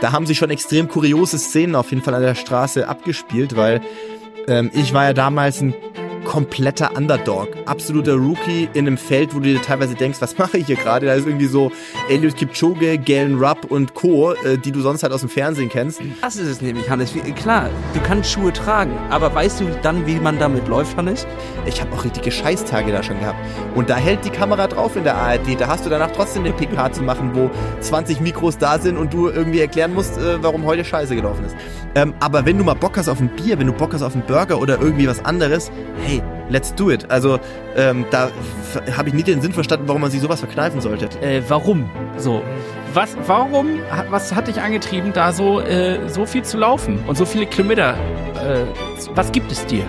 Da haben sich schon extrem kuriose Szenen auf jeden Fall an der Straße abgespielt, weil ähm, ich war ja damals ein kompletter Underdog, absoluter Rookie in einem Feld, wo du dir teilweise denkst, was mache ich hier gerade? Da ist irgendwie so Eliud Kipchoge, Galen Rupp und Co., äh, die du sonst halt aus dem Fernsehen kennst. Das ist es nämlich, Hannes. Klar, du kannst Schuhe tragen, aber weißt du dann, wie man damit läuft, Hannes? Ich habe auch richtige Scheißtage da schon gehabt. Und da hält die Kamera drauf in der ARD. Da hast du danach trotzdem den PK zu machen, wo 20 Mikros da sind und du irgendwie erklären musst, äh, warum heute Scheiße gelaufen ist. Ähm, aber wenn du mal Bock hast auf ein Bier, wenn du Bock hast auf einen Burger oder irgendwie was anderes, hey, let's do it. Also ähm, da habe ich nie den Sinn verstanden, warum man sich sowas verkneifen sollte. Äh, warum? So. Was, warum, was hat dich angetrieben, da so, äh, so viel zu laufen und so viele Kilometer? Äh, was gibt es dir?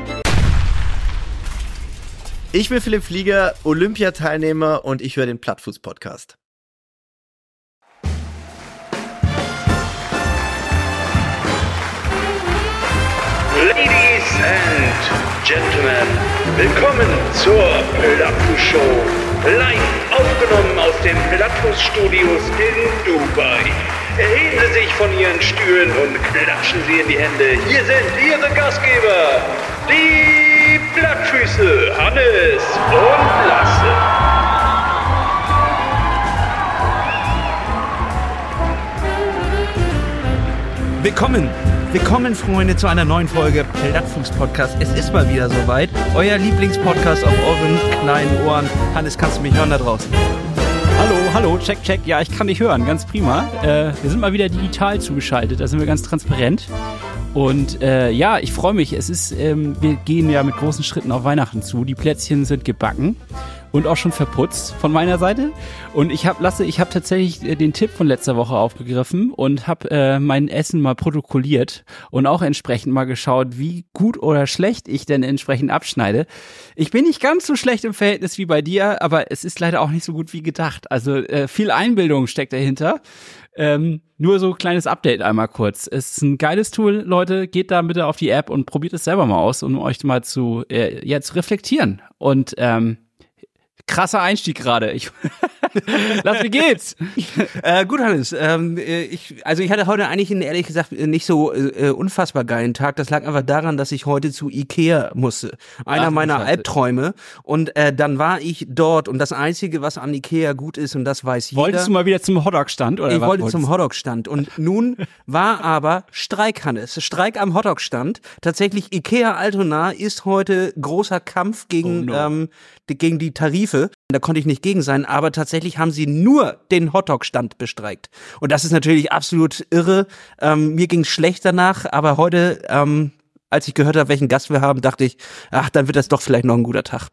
Ich bin Philipp Flieger, Olympiateilnehmer und ich höre den Plattfuß-Podcast. Ladies and Gentlemen, willkommen zur Plattfuß-Show. Live aufgenommen aus den Plattfuß-Studios in Dubai. Erheben Sie sich von Ihren Stühlen und klatschen Sie in die Hände. Hier sind Ihre Gastgeber, die Plattfüße Hannes und Lasse. Willkommen, willkommen, Freunde, zu einer neuen Folge Plattfuß-Podcast. Es ist mal wieder soweit. Euer Lieblingspodcast auf euren kleinen Ohren. Hannes, kannst du mich hören da draußen? Hallo, hallo, check, check. Ja, ich kann dich hören, ganz prima. Äh, wir sind mal wieder digital zugeschaltet, da sind wir ganz transparent. Und äh, ja, ich freue mich. Es ist, ähm, wir gehen ja mit großen Schritten auf Weihnachten zu. Die Plätzchen sind gebacken und auch schon verputzt von meiner Seite. Und ich habe, Lasse, ich habe tatsächlich äh, den Tipp von letzter Woche aufgegriffen und habe äh, mein Essen mal protokolliert und auch entsprechend mal geschaut, wie gut oder schlecht ich denn entsprechend abschneide. Ich bin nicht ganz so schlecht im Verhältnis wie bei dir, aber es ist leider auch nicht so gut wie gedacht. Also äh, viel Einbildung steckt dahinter. Ähm, nur so kleines Update einmal kurz. Es ist ein geiles Tool, Leute. Geht da bitte auf die App und probiert es selber mal aus, um euch mal zu äh, jetzt reflektieren. Und ähm, krasser Einstieg gerade. Lass, wie geht's? äh, gut, Hannes. Ähm, äh, ich, also ich hatte heute eigentlich einen, ehrlich gesagt, nicht so äh, unfassbar geilen Tag. Das lag einfach daran, dass ich heute zu Ikea musste. Einer Ach, meiner Albträume. Und äh, dann war ich dort und das Einzige, was an Ikea gut ist, und das weiß jeder. Wolltest du mal wieder zum Hotdog-Stand? oder Ich wollte zum Hotdog-Stand. Und nun war aber Streik, Hannes. Streik am Hotdog-Stand. Tatsächlich, Ikea Altona ist heute großer Kampf gegen, oh no. ähm, die, gegen die Tarife. Da konnte ich nicht gegen sein, aber tatsächlich haben sie nur den Hotdog-Stand bestreikt. Und das ist natürlich absolut irre. Ähm, mir ging schlecht danach, aber heute, ähm, als ich gehört habe, welchen Gast wir haben, dachte ich, ach, dann wird das doch vielleicht noch ein guter Tag.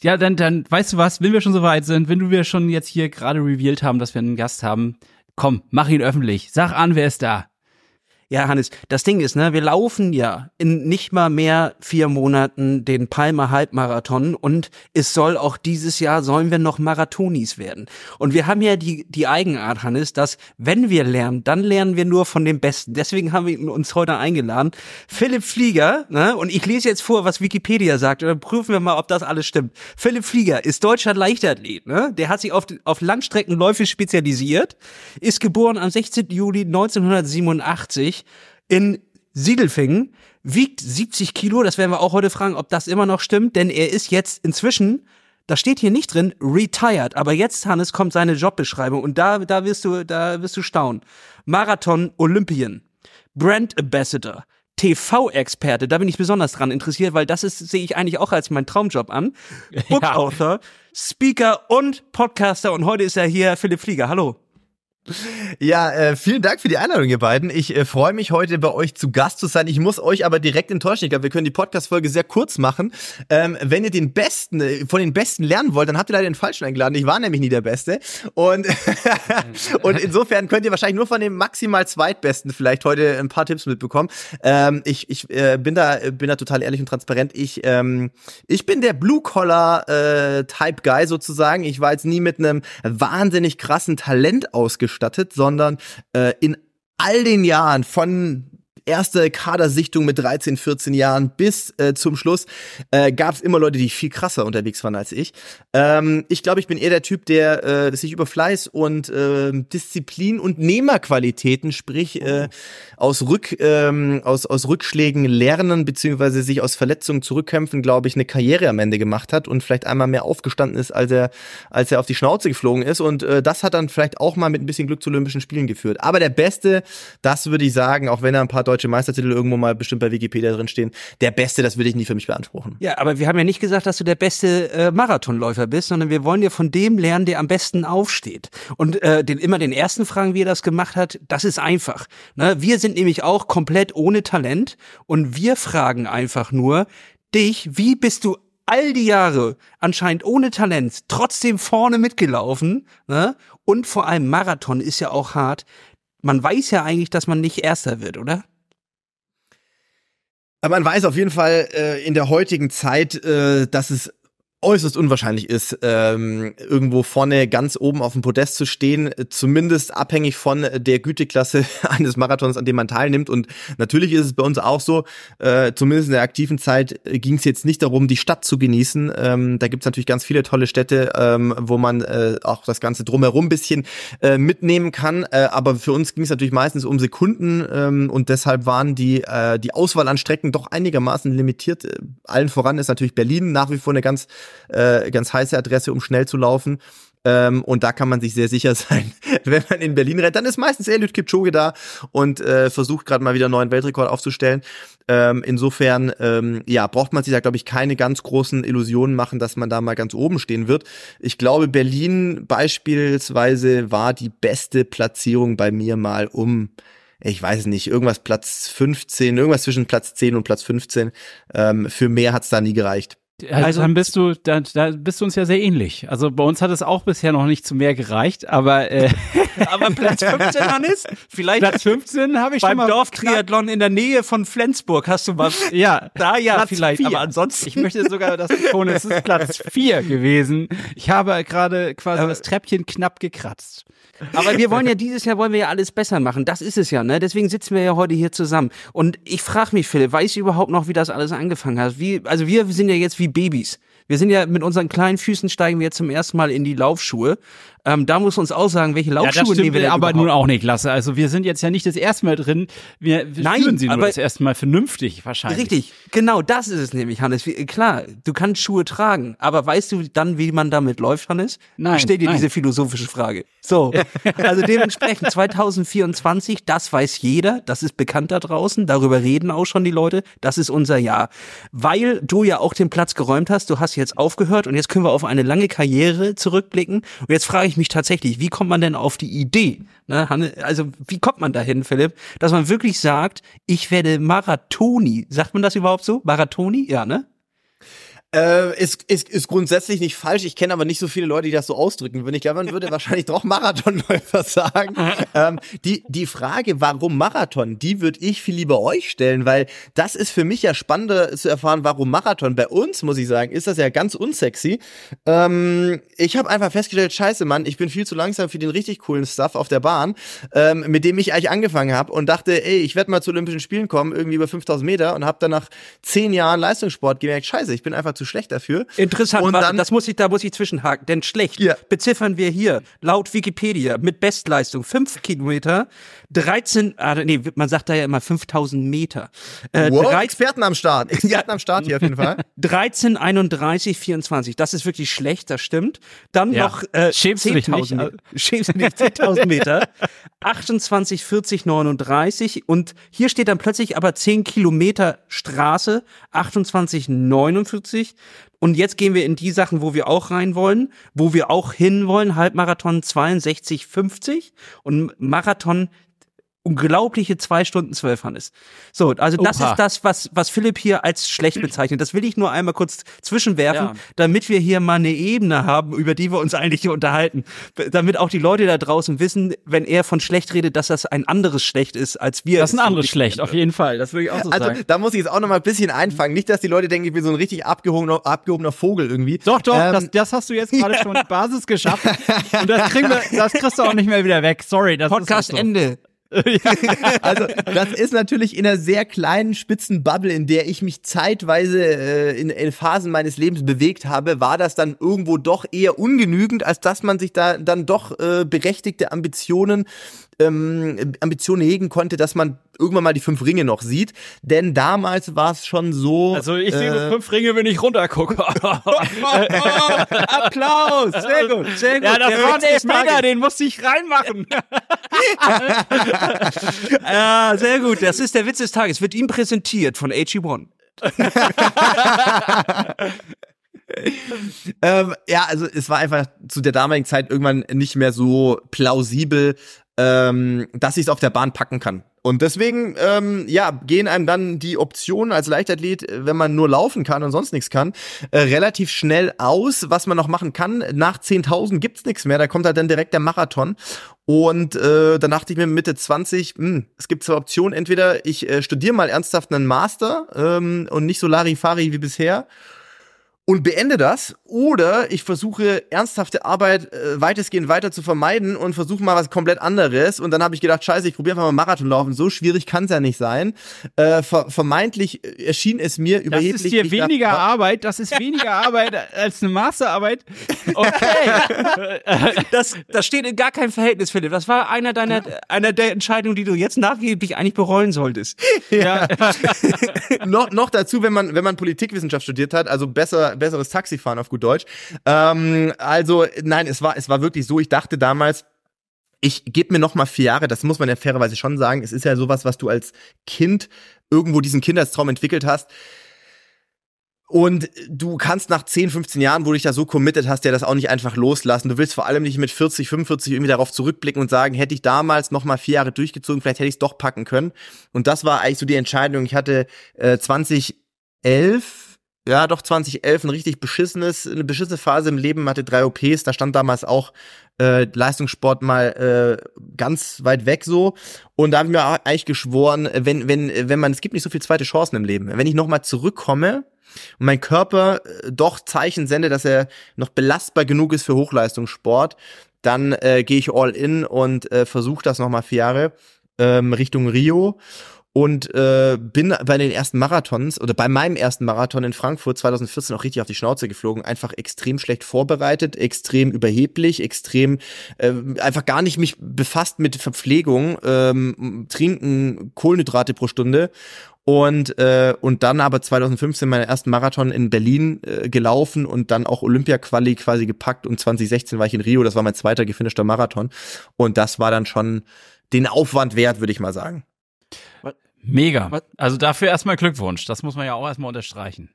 Ja, dann, dann, weißt du was, wenn wir schon so weit sind, wenn du wir schon jetzt hier gerade revealed haben, dass wir einen Gast haben, komm, mach ihn öffentlich. Sag an, wer ist da? Ja, Hannes, das Ding ist, ne, wir laufen ja in nicht mal mehr vier Monaten den Palmer Halbmarathon und es soll auch dieses Jahr sollen wir noch Marathonis werden. Und wir haben ja die, die Eigenart, Hannes, dass wenn wir lernen, dann lernen wir nur von den Besten. Deswegen haben wir uns heute eingeladen. Philipp Flieger, ne, und ich lese jetzt vor, was Wikipedia sagt, und dann prüfen wir mal, ob das alles stimmt. Philipp Flieger ist deutscher Leichtathlet, ne, der hat sich auf, auf Langstreckenläufe spezialisiert, ist geboren am 16. Juli 1987 in Siedelfingen, wiegt 70 Kilo. Das werden wir auch heute fragen, ob das immer noch stimmt, denn er ist jetzt inzwischen da steht hier nicht drin, retired. Aber jetzt, Hannes, kommt seine Jobbeschreibung und da, da wirst du, da wirst du staunen. Marathon Olympian, Brand Ambassador, TV-Experte, da bin ich besonders dran interessiert, weil das ist, sehe ich eigentlich auch als mein Traumjob an. Book Author, Speaker und Podcaster und heute ist er hier, Philipp Flieger. Hallo. Ja, äh, vielen Dank für die Einladung, ihr beiden. Ich äh, freue mich heute bei euch zu Gast zu sein. Ich muss euch aber direkt enttäuschen. Ich glaube, wir können die Podcast-Folge sehr kurz machen. Ähm, wenn ihr den Besten, äh, von den Besten lernen wollt, dann habt ihr leider den Falschen eingeladen. Ich war nämlich nie der Beste. Und, und insofern könnt ihr wahrscheinlich nur von dem maximal Zweitbesten vielleicht heute ein paar Tipps mitbekommen. Ähm, ich ich äh, bin, da, bin da total ehrlich und transparent. Ich, ähm, ich bin der Blue-Collar-Type-Guy äh, sozusagen. Ich war jetzt nie mit einem wahnsinnig krassen Talent ausgestattet ausgestattet, sondern äh, in all den Jahren von erste Kadersichtung mit 13, 14 Jahren bis äh, zum Schluss äh, gab es immer Leute, die viel krasser unterwegs waren als ich. Ähm, ich glaube, ich bin eher der Typ, der äh, sich über Fleiß und äh, Disziplin und Nehmerqualitäten, sprich äh, aus, Rück, ähm, aus, aus Rückschlägen lernen, beziehungsweise sich aus Verletzungen zurückkämpfen, glaube ich, eine Karriere am Ende gemacht hat und vielleicht einmal mehr aufgestanden ist, als er, als er auf die Schnauze geflogen ist. Und äh, das hat dann vielleicht auch mal mit ein bisschen Glück zu Olympischen Spielen geführt. Aber der Beste, das würde ich sagen, auch wenn da ein paar deutsche Meistertitel irgendwo mal bestimmt bei Wikipedia drin stehen, der Beste, das würde ich nie für mich beanspruchen. Ja, aber wir haben ja nicht gesagt, dass du der beste äh, Marathonläufer bist, sondern wir wollen ja von dem lernen, der am besten aufsteht. Und äh, den, immer den ersten fragen, wie er das gemacht hat, das ist einfach. Ne? Wir sind nämlich auch komplett ohne Talent und wir fragen einfach nur dich, wie bist du all die Jahre anscheinend ohne Talent trotzdem vorne mitgelaufen, ne? Und vor allem Marathon ist ja auch hart. Man weiß ja eigentlich, dass man nicht Erster wird, oder? Man weiß auf jeden Fall äh, in der heutigen Zeit, äh, dass es äußerst unwahrscheinlich ist, ähm, irgendwo vorne ganz oben auf dem Podest zu stehen, zumindest abhängig von der Güteklasse eines Marathons, an dem man teilnimmt. Und natürlich ist es bei uns auch so, äh, zumindest in der aktiven Zeit ging es jetzt nicht darum, die Stadt zu genießen. Ähm, da gibt es natürlich ganz viele tolle Städte, ähm, wo man äh, auch das Ganze drumherum bisschen äh, mitnehmen kann. Äh, aber für uns ging es natürlich meistens um Sekunden ähm, und deshalb waren die, äh, die Auswahl an Strecken doch einigermaßen limitiert. Allen voran ist natürlich Berlin nach wie vor eine ganz äh, ganz heiße Adresse, um schnell zu laufen. Ähm, und da kann man sich sehr sicher sein, wenn man in Berlin rennt, dann ist meistens Eliud Kipchoge da und äh, versucht gerade mal wieder einen neuen Weltrekord aufzustellen. Ähm, insofern, ähm, ja, braucht man sich da, glaube ich, keine ganz großen Illusionen machen, dass man da mal ganz oben stehen wird. Ich glaube, Berlin beispielsweise war die beste Platzierung bei mir mal um ich weiß nicht, irgendwas Platz 15, irgendwas zwischen Platz 10 und Platz 15. Ähm, für mehr hat's da nie gereicht. Also dann bist du, da, da bist du uns ja sehr ähnlich. Also bei uns hat es auch bisher noch nicht zu mehr gereicht, aber äh, aber Platz 15 Hannes, vielleicht Platz 15 habe ich beim schon mal Dorftriathlon in der Nähe von Flensburg hast du mal ja da ja Platz vielleicht, vier. aber ansonsten Ich möchte sogar das betonen, es ist Platz 4 gewesen. Ich habe gerade quasi das Treppchen knapp gekratzt. Aber wir wollen ja dieses Jahr wollen wir ja alles besser machen. Das ist es ja, ne? Deswegen sitzen wir ja heute hier zusammen. Und ich frage mich, Philipp, weißt du überhaupt noch, wie das alles angefangen hat? Wie, also wir sind ja jetzt wie Babys. Wir sind ja mit unseren kleinen Füßen steigen wir jetzt zum ersten Mal in die Laufschuhe. Ähm, da muss uns auch sagen, welche Ja, Laufschuhe das nehmen stimmt wir denn aber überhaupt? nun auch nicht, Lasse. Also wir sind jetzt ja nicht das erste Mal drin. Wir, wir Nein, führen sie nur aber- das erste Mal vernünftig wahrscheinlich. Richtig, genau das ist es nämlich, Hannes. Wie, klar, du kannst Schuhe tragen, aber weißt du dann, wie man damit läuft, Hannes? Nein, Ich stell dir nein. diese philosophische Frage. So, also dementsprechend 2024, das weiß jeder, das ist bekannt da draußen, darüber reden auch schon die Leute, das ist unser Jahr. Weil du ja auch den Platz geräumt hast, du hast jetzt aufgehört und jetzt können wir auf eine lange Karriere zurückblicken. Und jetzt frage ich mich tatsächlich, wie kommt man denn auf die Idee? Ne, also wie kommt man dahin, Philipp, dass man wirklich sagt, ich werde Marathoni. Sagt man das überhaupt so? Marathoni? Ja, ne? Äh, ist, ist, ist grundsätzlich nicht falsch. Ich kenne aber nicht so viele Leute, die das so ausdrücken würden. Ich glaube, man würde wahrscheinlich doch Marathonläufer sagen. ähm, die, die Frage, warum Marathon, die würde ich viel lieber euch stellen, weil das ist für mich ja spannender zu erfahren, warum Marathon. Bei uns, muss ich sagen, ist das ja ganz unsexy. Ähm, ich habe einfach festgestellt, scheiße, Mann, ich bin viel zu langsam für den richtig coolen Stuff auf der Bahn, ähm, mit dem ich eigentlich angefangen habe und dachte, ey, ich werde mal zu Olympischen Spielen kommen, irgendwie über 5000 Meter und habe dann nach zehn Jahren Leistungssport gemerkt, scheiße, ich bin einfach zu schlecht dafür. Interessant, Und dann- das muss ich, da muss ich zwischenhaken, denn schlecht Ja. beziffern wir hier laut Wikipedia mit Bestleistung 5 Kilometer, 13, ah, nee, man sagt da ja immer 5000 Meter. Äh, Wow, 13, Experten am Start. Experten am Start hier auf jeden Fall. 13, 31, 24. Das ist wirklich schlecht, das stimmt. Dann Ja. noch äh, Schämst du dich 10.000 nicht? Meter. Schämst nicht? 10.000 Meter. 28, 40, 39. Und hier steht dann plötzlich aber 10 Kilometer Straße. 28, 49. Und jetzt gehen wir in die Sachen, wo wir auch rein wollen, wo wir auch hin wollen. Halbmarathon 62, 50 und Marathon unglaubliche zwei Stunden zwölf, Hannes. So, also das Oha. ist das, was, was Philipp hier als schlecht bezeichnet. Das will ich nur einmal kurz zwischenwerfen, Ja. damit wir hier mal eine Ebene haben, über die wir uns eigentlich hier unterhalten. Damit auch die Leute da draußen wissen, wenn er von schlecht redet, dass das ein anderes Schlecht ist, als wir. Das ist ein anderes schlecht, auf jeden Fall. Das würde ich auch so Also sagen. da muss ich jetzt auch noch mal ein bisschen einfangen. Nicht, dass die Leute denken, ich bin so ein richtig abgehobener, abgehobener Vogel irgendwie. Doch, doch, Ähm, das, das hast du jetzt gerade schon die Basis geschafft. Und das kriegen wir, das kriegst du auch nicht mehr wieder weg. Sorry, das Podcast ist so. Ende. Also das ist natürlich in einer sehr kleinen spitzen Bubble, in der ich mich zeitweise äh, in, in Phasen meines Lebens bewegt habe, war das dann irgendwo doch eher ungenügend, als dass man sich da dann doch äh, berechtigte Ambitionen ähm, Ambitionen hegen konnte, dass man irgendwann mal die fünf Ringe noch sieht. Denn damals war es schon so. Also ich sehe nur fünf Ringe, wenn ich runtergucke. Applaus! Sehr gut, sehr gut. Ja, das Der war der Tages. den musste ich reinmachen. Ja, sehr gut. Das ist der Witz des Tages. Wird ihm präsentiert von AG1. Ähm, ja, also es war einfach zu der damaligen Zeit irgendwann nicht mehr so plausibel, ähm, dass ich es auf der Bahn packen kann. Und deswegen, ähm, ja, gehen einem dann die Optionen als Leichtathlet, wenn man nur laufen kann und sonst nichts kann, äh, relativ schnell aus. Was man noch machen kann, nach 10.000 gibt's nichts mehr, da kommt halt dann direkt der Marathon. Und äh, dann dachte ich mir Mitte 20, hm, es gibt zwei Optionen. Entweder ich äh, studiere mal ernsthaft einen Master ähm, und nicht so Larifari wie bisher und beende das oder ich versuche ernsthafte Arbeit äh, weitestgehend weiter zu vermeiden und versuche mal was komplett anderes und dann habe ich gedacht, scheiße, ich probiere einfach mal Marathon laufen, so schwierig kann es ja nicht sein. Äh, ver vermeintlich äh, erschien es mir Das überheblich. ist dir ich weniger dachte, Arbeit, das ist weniger Arbeit als eine Masterarbeit. Okay. Das, das steht in gar keinem Verhältnis, Philipp. Das war einer deiner, einer der Entscheidungen, die du jetzt nachgeblich eigentlich bereuen solltest. ja. noch, noch dazu, wenn man, wenn man Politikwissenschaft studiert hat, also besser, besseres Taxifahren auf gut Deutsch. Ähm, also, nein, es war, es war wirklich so, ich dachte damals, ich gebe mir noch mal vier Jahre, das muss man ja fairerweise schon sagen. Es ist ja sowas, was du als Kind irgendwo diesen Kindheitstraum entwickelt hast. Und du kannst nach 10, 15 Jahren, wo du dich da so committed hast, ja das auch nicht einfach loslassen. Du willst vor allem nicht mit 40, 45 irgendwie darauf zurückblicken und sagen, hätte ich damals noch mal vier Jahre durchgezogen, vielleicht hätte ich es doch packen können. Und das war eigentlich so die Entscheidung. Ich hatte äh, 2011, ja doch 2011 ein richtig beschissenes, eine beschissene Phase im Leben, hatte drei OPs. Da stand damals auch äh, Leistungssport mal äh, ganz weit weg so. Und da habe ich mir eigentlich geschworen, wenn, wenn, wenn man, es gibt nicht so viele zweite Chancen im Leben. Wenn ich noch mal zurückkomme, und mein Körper äh, doch Zeichen sendet, dass er noch belastbar genug ist für Hochleistungssport, dann äh, gehe ich all in und äh, versuche das nochmal vier Jahre ähm, Richtung Rio und äh, bin bei den ersten Marathons oder bei meinem ersten Marathon in Frankfurt 2014 auch richtig auf die Schnauze geflogen, einfach extrem schlecht vorbereitet, extrem überheblich, extrem äh, einfach gar nicht mich befasst mit Verpflegung, ähm, trinken Kohlenhydrate pro Stunde. Und äh, und dann aber 2015 meinen ersten Marathon in Berlin äh, gelaufen und dann auch Olympia-Quali quasi gepackt. Und 2016 war ich in Rio, das war mein zweiter gefinischter Marathon. Und das war dann schon den Aufwand wert, würde ich mal sagen. Mega. Was? Also dafür erstmal Glückwunsch. Das muss man ja auch erstmal unterstreichen.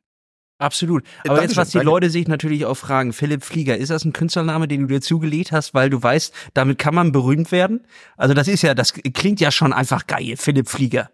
Absolut. Aber Dankeschön, jetzt, was die danke. Leute sich natürlich auch fragen, Philipp Flieger, ist das ein Künstlername, den du dir zugelegt hast, weil du weißt, damit kann man berühmt werden? Also das ist ja, das klingt ja schon einfach geil, Philipp Flieger.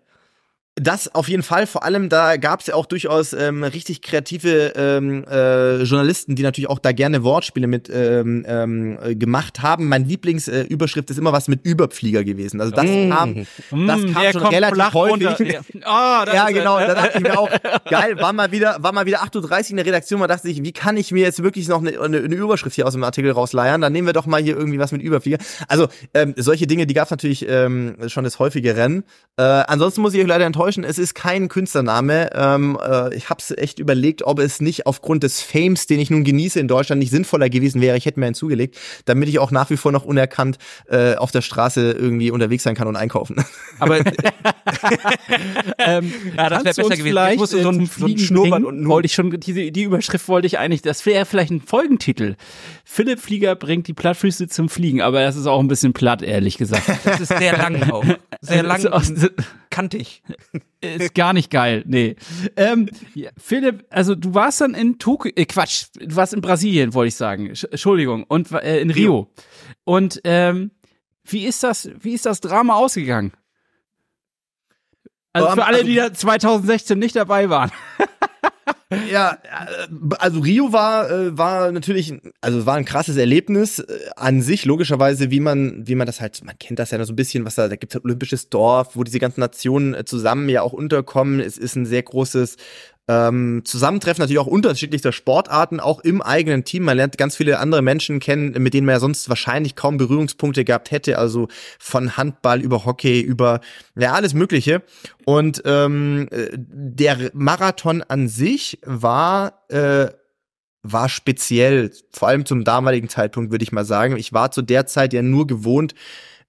Das auf jeden Fall, vor allem da gab es ja auch durchaus ähm, richtig kreative ähm, äh, Journalisten, die natürlich auch da gerne Wortspiele mit ähm, ähm, äh, gemacht haben. Mein Lieblingsüberschrift äh, ist immer was mit Überflieger gewesen. Also das kam, das Mm, kam schon relativ häufig. Ja. Ah, das Ja, genau, da dachte ich mir auch, geil, war mal wieder, war mal wieder 8.30 Uhr in der Redaktion, man dachte sich, wie kann ich mir jetzt wirklich noch eine, eine, eine Überschrift hier aus dem Artikel rausleiern? Dann nehmen wir doch mal hier irgendwie was mit Überflieger. Also, ähm, solche Dinge, die gab es natürlich ähm, schon des häufigeren. Äh, ansonsten muss ich euch leider enttäuschen, es ist kein Künstlername. Ähm, äh, ich habe es echt überlegt, ob es nicht aufgrund des Fames, den ich nun genieße in Deutschland, nicht sinnvoller gewesen wäre. Ich hätte mir einen zugelegt, damit ich auch nach wie vor noch unerkannt äh, auf der Straße irgendwie unterwegs sein kann und einkaufen. Aber Ähm, Ja, das wär kannst du besser gewesen. Vielleicht, Ich musste so ein- zum so ein Fliegen Schnurrbart bringen? und einen wollte ich schon, diese, die Überschrift wollte ich eigentlich, das wäre vielleicht ein Folgentitel. Philipp Flieger bringt die Plattfüße zum Fliegen, aber das ist auch ein bisschen platt, ehrlich gesagt. das ist sehr lang auch. Sehr lang und kantig. Ist gar nicht geil, nee. Ähm, Philipp, also du warst dann in Tokio, äh, Quatsch, du warst in Brasilien, wollte ich sagen. Sch- Entschuldigung, und äh, in Rio. Und ähm, wie ist das, wie ist das Drama ausgegangen? Also Ähm, für alle, also- die da 2016 nicht dabei waren. Ja, äh, also Rio war äh, war natürlich, also es war ein krasses Erlebnis äh, an sich logischerweise, wie man wie man das halt, man kennt das ja noch so ein bisschen, was da da gibt's halt olympisches Dorf, wo diese ganzen Nationen zusammen ja auch unterkommen. Es ist ein sehr großes ähm, Zusammentreffen natürlich auch unterschiedlichster Sportarten, auch im eigenen Team. Man lernt ganz viele andere Menschen kennen, mit denen man ja sonst wahrscheinlich kaum Berührungspunkte gehabt hätte. Also von Handball über Hockey, über ja alles Mögliche. Und ähm, der Marathon an sich war äh, war speziell, vor allem zum damaligen Zeitpunkt, würde ich mal sagen. Ich war zu der Zeit ja nur gewohnt,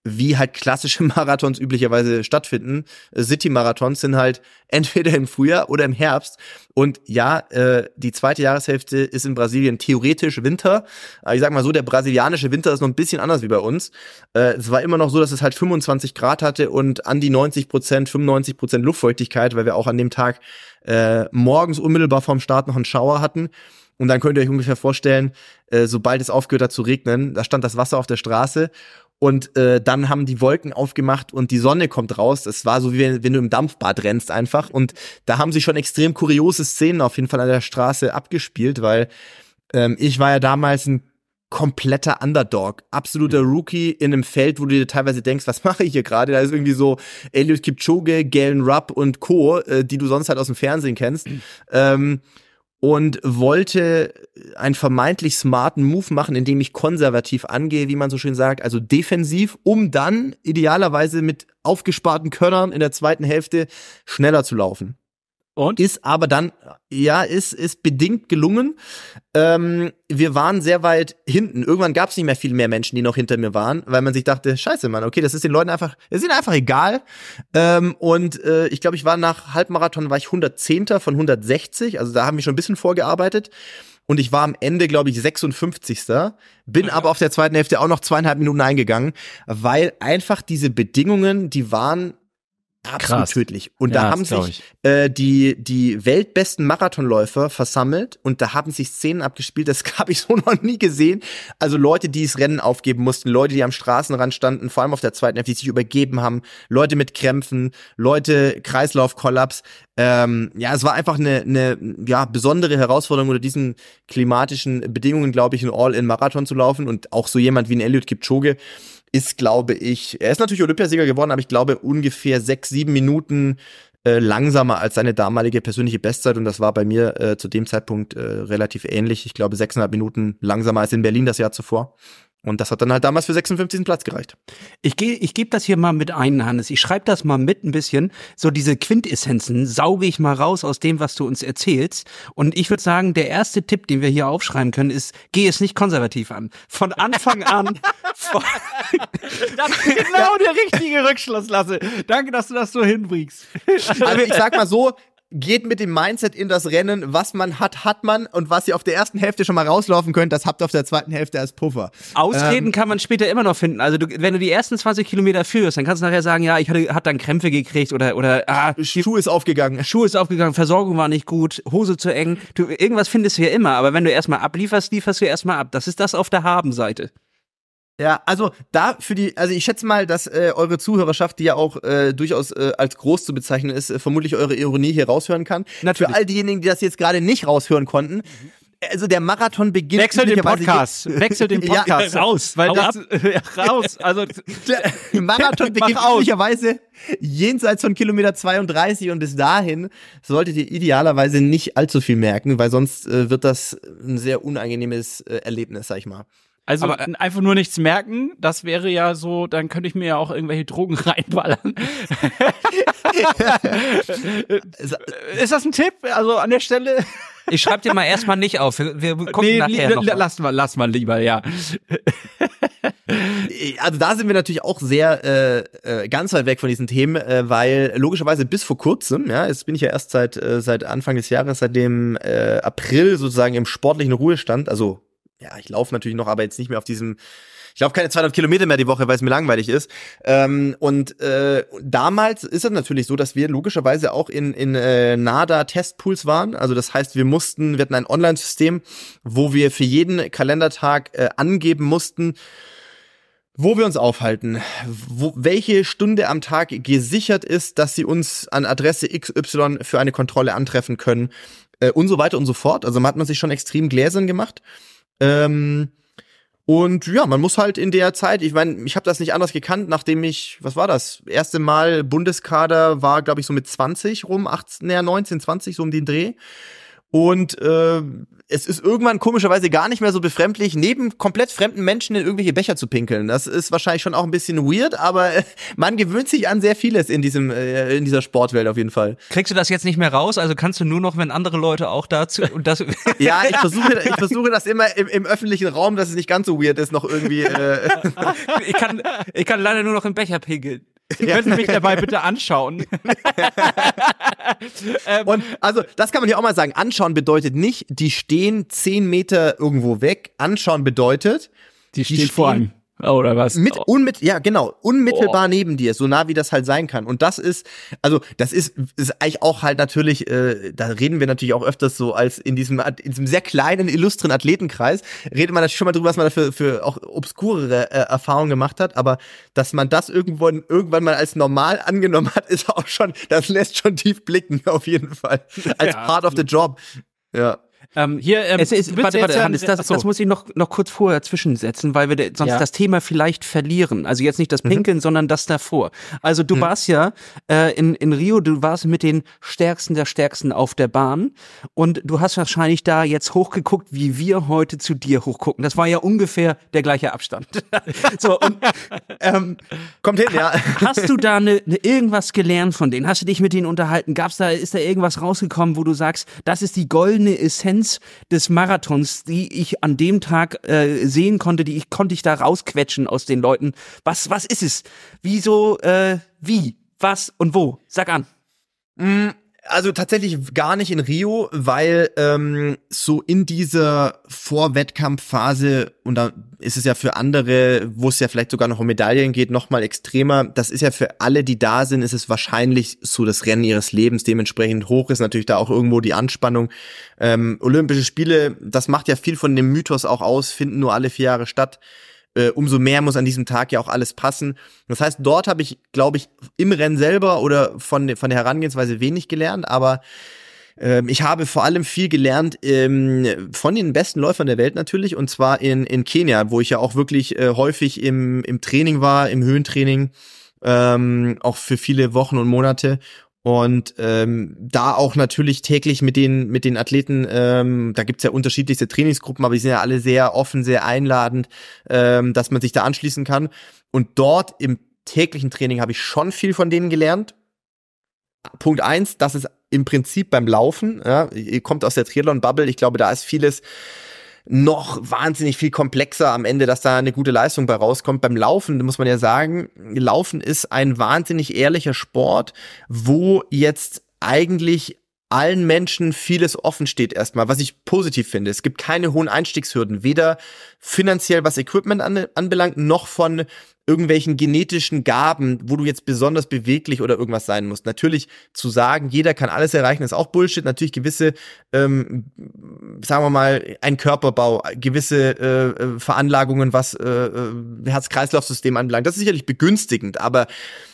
wie halt klassische Marathons üblicherweise stattfinden. City-Marathons sind halt entweder im Frühjahr oder im Herbst. Und ja, äh, die zweite Jahreshälfte ist in Brasilien theoretisch Winter. Aber ich sag mal so, der brasilianische Winter ist noch ein bisschen anders wie bei uns. Äh, es war immer noch so, dass es halt 25 Grad hatte und an die 90 Prozent, 95 Prozent Luftfeuchtigkeit, weil wir auch an dem Tag äh, morgens unmittelbar vorm Start noch einen Schauer hatten. Und dann könnt ihr euch ungefähr vorstellen, äh, sobald es aufgehört hat zu regnen, da stand das Wasser auf der Straße und äh, dann haben die Wolken aufgemacht und die Sonne kommt raus. Es war so wie wenn, wenn, du im Dampfbad rennst einfach. Und da haben sich schon extrem kuriose Szenen auf jeden Fall an der Straße abgespielt, weil ähm, ich war ja damals ein kompletter Underdog, absoluter Rookie in einem Feld, wo du dir teilweise denkst, was mache ich hier gerade? Da ist irgendwie so Eliud Kipchoge, Galen Rupp und Co., äh, die du sonst halt aus dem Fernsehen kennst. Ähm, und wollte einen vermeintlich smarten Move machen, indem ich konservativ angehe, wie man so schön sagt, also defensiv, um dann idealerweise mit aufgesparten Körnern in der zweiten Hälfte schneller zu laufen. Und? Ist aber dann, ja, ist, ist bedingt gelungen. Ähm, wir waren sehr weit hinten. Irgendwann gab es nicht mehr viel mehr Menschen, die noch hinter mir waren, weil man sich dachte, scheiße, Mann, okay, das ist den Leuten einfach, es ist ihnen einfach egal. Ähm, und äh, ich glaube, ich war nach Halbmarathon, war ich 110. von 160, also da haben wir schon ein bisschen vorgearbeitet. Und ich war am Ende, glaube ich, 56. Bin aber auf der zweiten Hälfte auch noch zweieinhalb Minuten eingegangen, weil einfach diese Bedingungen, die waren absolut Krass. tödlich. Und ja, da haben sich äh, die, die weltbesten Marathonläufer versammelt und da haben sich Szenen abgespielt, das habe ich so noch nie gesehen. Also Leute, die das Rennen aufgeben mussten, Leute, die am Straßenrand standen, vor allem auf der zweiten Hälfte, die sich übergeben haben, Leute mit Krämpfen, Leute Kreislaufkollaps. Ähm, ja, es war einfach eine, eine ja, besondere Herausforderung unter diesen klimatischen Bedingungen, glaube ich, ein All-in-Marathon zu laufen und auch so jemand wie ein Eliud Kipchoge ist, glaube ich, er ist natürlich Olympiasieger geworden, aber ich glaube ungefähr sechs, sieben Minuten äh, langsamer als seine damalige persönliche Bestzeit und das war bei mir äh, zu dem Zeitpunkt äh, relativ ähnlich. Ich glaube sechseinhalb Minuten langsamer als in Berlin das Jahr zuvor. Und das hat dann halt damals für 56. Platz gereicht. Ich gehe, ich gebe das hier mal mit ein, Hannes. Ich schreibe das mal mit ein bisschen. So diese Quintessenzen sauge ich mal raus aus dem, was du uns erzählst. Und ich würde sagen, der erste Tipp, den wir hier aufschreiben können, ist, geh es nicht konservativ an. Von Anfang an. von das ist genau der richtige Rückschluss, Lasse. Danke, dass du das so hinbringst. Also ich sag mal so, geht mit dem Mindset in das Rennen, was man hat, hat man und was ihr auf der ersten Hälfte schon mal rauslaufen könnt, das habt ihr auf der zweiten Hälfte als Puffer. Ausreden ähm, kann man später immer noch finden. Also du, wenn du die ersten 20 Kilometer führst, dann kannst du nachher sagen, ja, ich hatte, hat dann Krämpfe gekriegt oder oder ah, Schuh ist aufgegangen. Schuh ist aufgegangen, Versorgung war nicht gut, Hose zu eng. Du, irgendwas findest du ja immer, aber wenn du erstmal ablieferst, lieferst du erstmal ab. Das ist das auf der Habenseite. Ja, also da für die, also ich schätze mal, dass äh, eure Zuhörerschaft, die ja auch äh, durchaus äh, als groß zu bezeichnen ist, äh, vermutlich eure Ironie hier raushören kann. Natürlich. Für all diejenigen, die das jetzt gerade nicht raushören konnten, also der Marathon beginnt. Wechsel den Podcast. Wechsel den Podcast ja, raus. Weil das, ja, raus. Also der Marathon beginnt üblicherweise jenseits von Kilometer 32 und bis dahin solltet ihr idealerweise nicht allzu viel merken, weil sonst äh, wird das ein sehr unangenehmes äh, Erlebnis, sag ich mal. Also aber, äh, einfach nur nichts merken, das wäre ja so, dann könnte ich mir ja auch irgendwelche Drogen reinballern. ist das ein Tipp? Also an der Stelle. Ich schreibe dir mal erstmal nicht auf. Wir, wir gucken nee, nachher noch lass mal, lass mal lieber, ja. Also da sind wir natürlich auch sehr äh, äh, ganz weit weg von diesen Themen, äh, weil logischerweise bis vor kurzem, ja, jetzt bin ich ja erst seit äh, seit Anfang des Jahres, seit dem äh, April sozusagen im sportlichen Ruhestand, also ja, ich laufe natürlich noch, aber jetzt nicht mehr auf diesem ich laufe keine 200 Kilometer mehr die Woche, weil es mir langweilig ist. Ähm, und äh, damals ist es natürlich so, dass wir logischerweise auch in, in äh, NADA-Testpools waren. Also das heißt, wir mussten, wir hatten ein Online-System, wo wir für jeden Kalendertag äh, angeben mussten, wo wir uns aufhalten, wo, welche Stunde am Tag gesichert ist, dass sie uns an Adresse XY für eine Kontrolle antreffen können äh, und so weiter und so fort. Also man hat man sich schon extrem gläsern gemacht. Ähm, Und ja, man muss halt in der Zeit, ich meine, ich habe das nicht anders gekannt, nachdem ich, was war das? Erste Mal Bundeskader war, glaube ich, so mit 20 rum, 18, naja, 19, 20, so um den Dreh. Und äh, es ist irgendwann komischerweise gar nicht mehr so befremdlich, neben komplett fremden Menschen in irgendwelche Becher zu pinkeln. Das ist wahrscheinlich schon auch ein bisschen weird, aber man gewöhnt sich an sehr vieles in diesem äh, in dieser Sportwelt auf jeden Fall. Kriegst du das jetzt nicht mehr raus? Also kannst du nur noch, wenn andere Leute auch dazu und das Ja, ich versuche ich versuche das immer im, im öffentlichen Raum, dass es nicht ganz so weird ist, noch irgendwie äh ich kann ich kann leider nur noch im Becher pinkeln. Sie könnten mich dabei bitte anschauen. ähm, und also, das kann man ja auch mal sagen. Anschauen bedeutet nicht, die stehen zehn Meter irgendwo weg. Anschauen bedeutet, die, die stehen vor einem. Oh, oder was? Mit, unmit, ja, genau, unmittelbar oh. neben dir, so nah wie das halt sein kann. Und das ist, also das ist, ist eigentlich auch halt natürlich, äh, da reden wir natürlich auch öfters so als in diesem, in diesem sehr kleinen, illustren Athletenkreis, redet man natürlich schon mal drüber, was man dafür für auch obskurere äh, Erfahrungen gemacht hat, aber dass man das irgendwo irgendwann mal als normal angenommen hat, ist auch schon, das lässt schon tief blicken, auf jeden Fall. Als ja, part of the job. Ja. Ähm, hier, ähm, es ist, warte, warte, Hannes, das, das muss ich noch, noch kurz vorher zwischensetzen, weil wir sonst ja. das Thema vielleicht verlieren. Also jetzt nicht das mhm. Pinkeln, mhm. sondern das davor. Also du mhm. warst ja äh, in, in Rio, du warst mit den Stärksten der Stärksten auf der Bahn und du hast wahrscheinlich da jetzt hochgeguckt, wie wir heute zu dir hochgucken. Das war ja ungefähr der gleiche Abstand. so, und, ähm, Kommt hin, ja. Hast du da ne, ne irgendwas gelernt von denen? Hast du dich mit denen unterhalten? Gab's da, ist da irgendwas rausgekommen, wo du sagst, das ist die goldene Essenz Essenz des Marathons, die ich an dem Tag äh, sehen konnte, die ich konnte ich da rausquetschen aus den Leuten. Was was ist es? Wieso äh, wie? Was und wo? Sag an. Mm, also tatsächlich gar nicht in Rio, weil ähm, so in dieser Vorwettkampfphase, und da ist es ja für andere, wo es ja vielleicht sogar noch um Medaillen geht, noch mal extremer. Das ist ja für alle, die da sind, ist es wahrscheinlich so das Rennen ihres Lebens. Dementsprechend hoch ist natürlich da auch irgendwo die Anspannung. Ähm, Olympische Spiele, das macht ja viel von dem Mythos auch aus, finden nur alle vier Jahre statt äh, umso mehr muss an diesem Tag ja auch alles passen. Das heißt, dort habe ich, glaube ich, im Rennen selber oder von, von der Herangehensweise wenig gelernt, aber ähm, ich habe vor allem viel gelernt ähm, von den besten Läufern der Welt natürlich, und zwar in, in Kenia, wo ich ja auch wirklich äh, häufig im, im Training war, im Höhentraining, ähm, auch für viele Wochen und Monate und ähm, da auch natürlich täglich mit den, mit den Athleten, ähm, da gibt's ja unterschiedlichste Trainingsgruppen, aber die sind ja alle sehr offen, sehr einladend, ähm, dass man sich da anschließen kann. Und dort im täglichen Training habe ich schon viel von denen gelernt. Punkt eins, das ist im Prinzip beim Laufen, ja, ihr kommt aus der Triathlon-Bubble, ich glaube, da ist vieles noch wahnsinnig viel komplexer am Ende, dass da eine gute Leistung bei rauskommt. Beim Laufen muss man ja sagen, Laufen ist ein wahnsinnig ehrlicher Sport, wo jetzt eigentlich allen Menschen vieles offen steht erstmal, was ich positiv finde. Es gibt keine hohen Einstiegshürden, weder finanziell was Equipment an, anbelangt, noch von irgendwelchen genetischen Gaben, wo du jetzt besonders beweglich oder irgendwas sein musst. Natürlich zu sagen, jeder kann alles erreichen, ist auch Bullshit. Natürlich gewisse, ähm, sagen wir mal, ein Körperbau, gewisse äh, äh, Veranlagungen, was äh, äh, Herz-Kreislauf-System anbelangt. Das ist sicherlich begünstigend, aber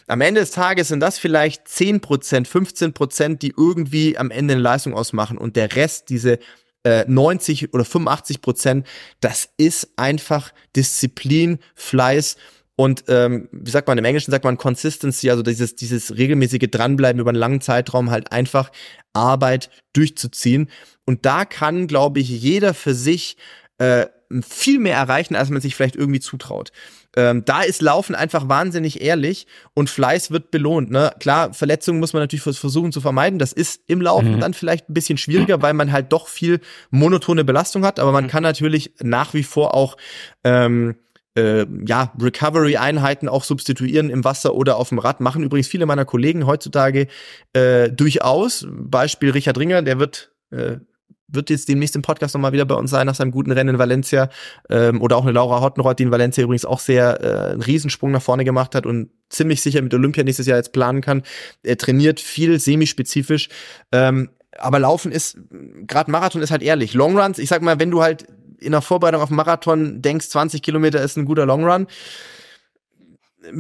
am Ende des Tages sind das vielleicht 10 Prozent, 15 Prozent, die irgendwie am Ende eine Leistung ausmachen und der Rest, diese 90 äh, oder 85 Prozent, das ist einfach Disziplin, Fleiß und ähm, wie sagt man im Englischen sagt man Consistency, also dieses dieses regelmäßige dranbleiben über einen langen Zeitraum halt einfach Arbeit durchzuziehen. Und da kann, glaube ich, jeder für sich äh, viel mehr erreichen, als man sich vielleicht irgendwie zutraut. Ähm, da ist Laufen einfach wahnsinnig ehrlich und Fleiß wird belohnt. Ne? Klar, Verletzungen muss man natürlich versuchen zu vermeiden. Das ist im Laufen mhm. dann vielleicht ein bisschen schwieriger, weil man halt doch viel monotone Belastung hat. Aber man mhm. kann natürlich nach wie vor auch ähm, äh, ja, Recovery-Einheiten auch substituieren im Wasser oder auf dem Rad. Machen übrigens viele meiner Kollegen heutzutage äh, durchaus. Beispiel Richard Ringer, der wird äh, wird jetzt demnächst im Podcast nochmal wieder bei uns sein nach seinem guten Rennen in Valencia. Ähm, oder auch eine Laura Hottenrott, die in Valencia übrigens auch sehr äh, einen Riesensprung nach vorne gemacht hat und ziemlich sicher mit Olympia nächstes Jahr jetzt planen kann. Er trainiert viel semispezifisch. Ähm, aber Laufen ist, gerade Marathon ist halt ehrlich. Longruns, ich sag mal, wenn du halt in der Vorbereitung auf Marathon denkst, 20 Kilometer ist ein guter Long Run,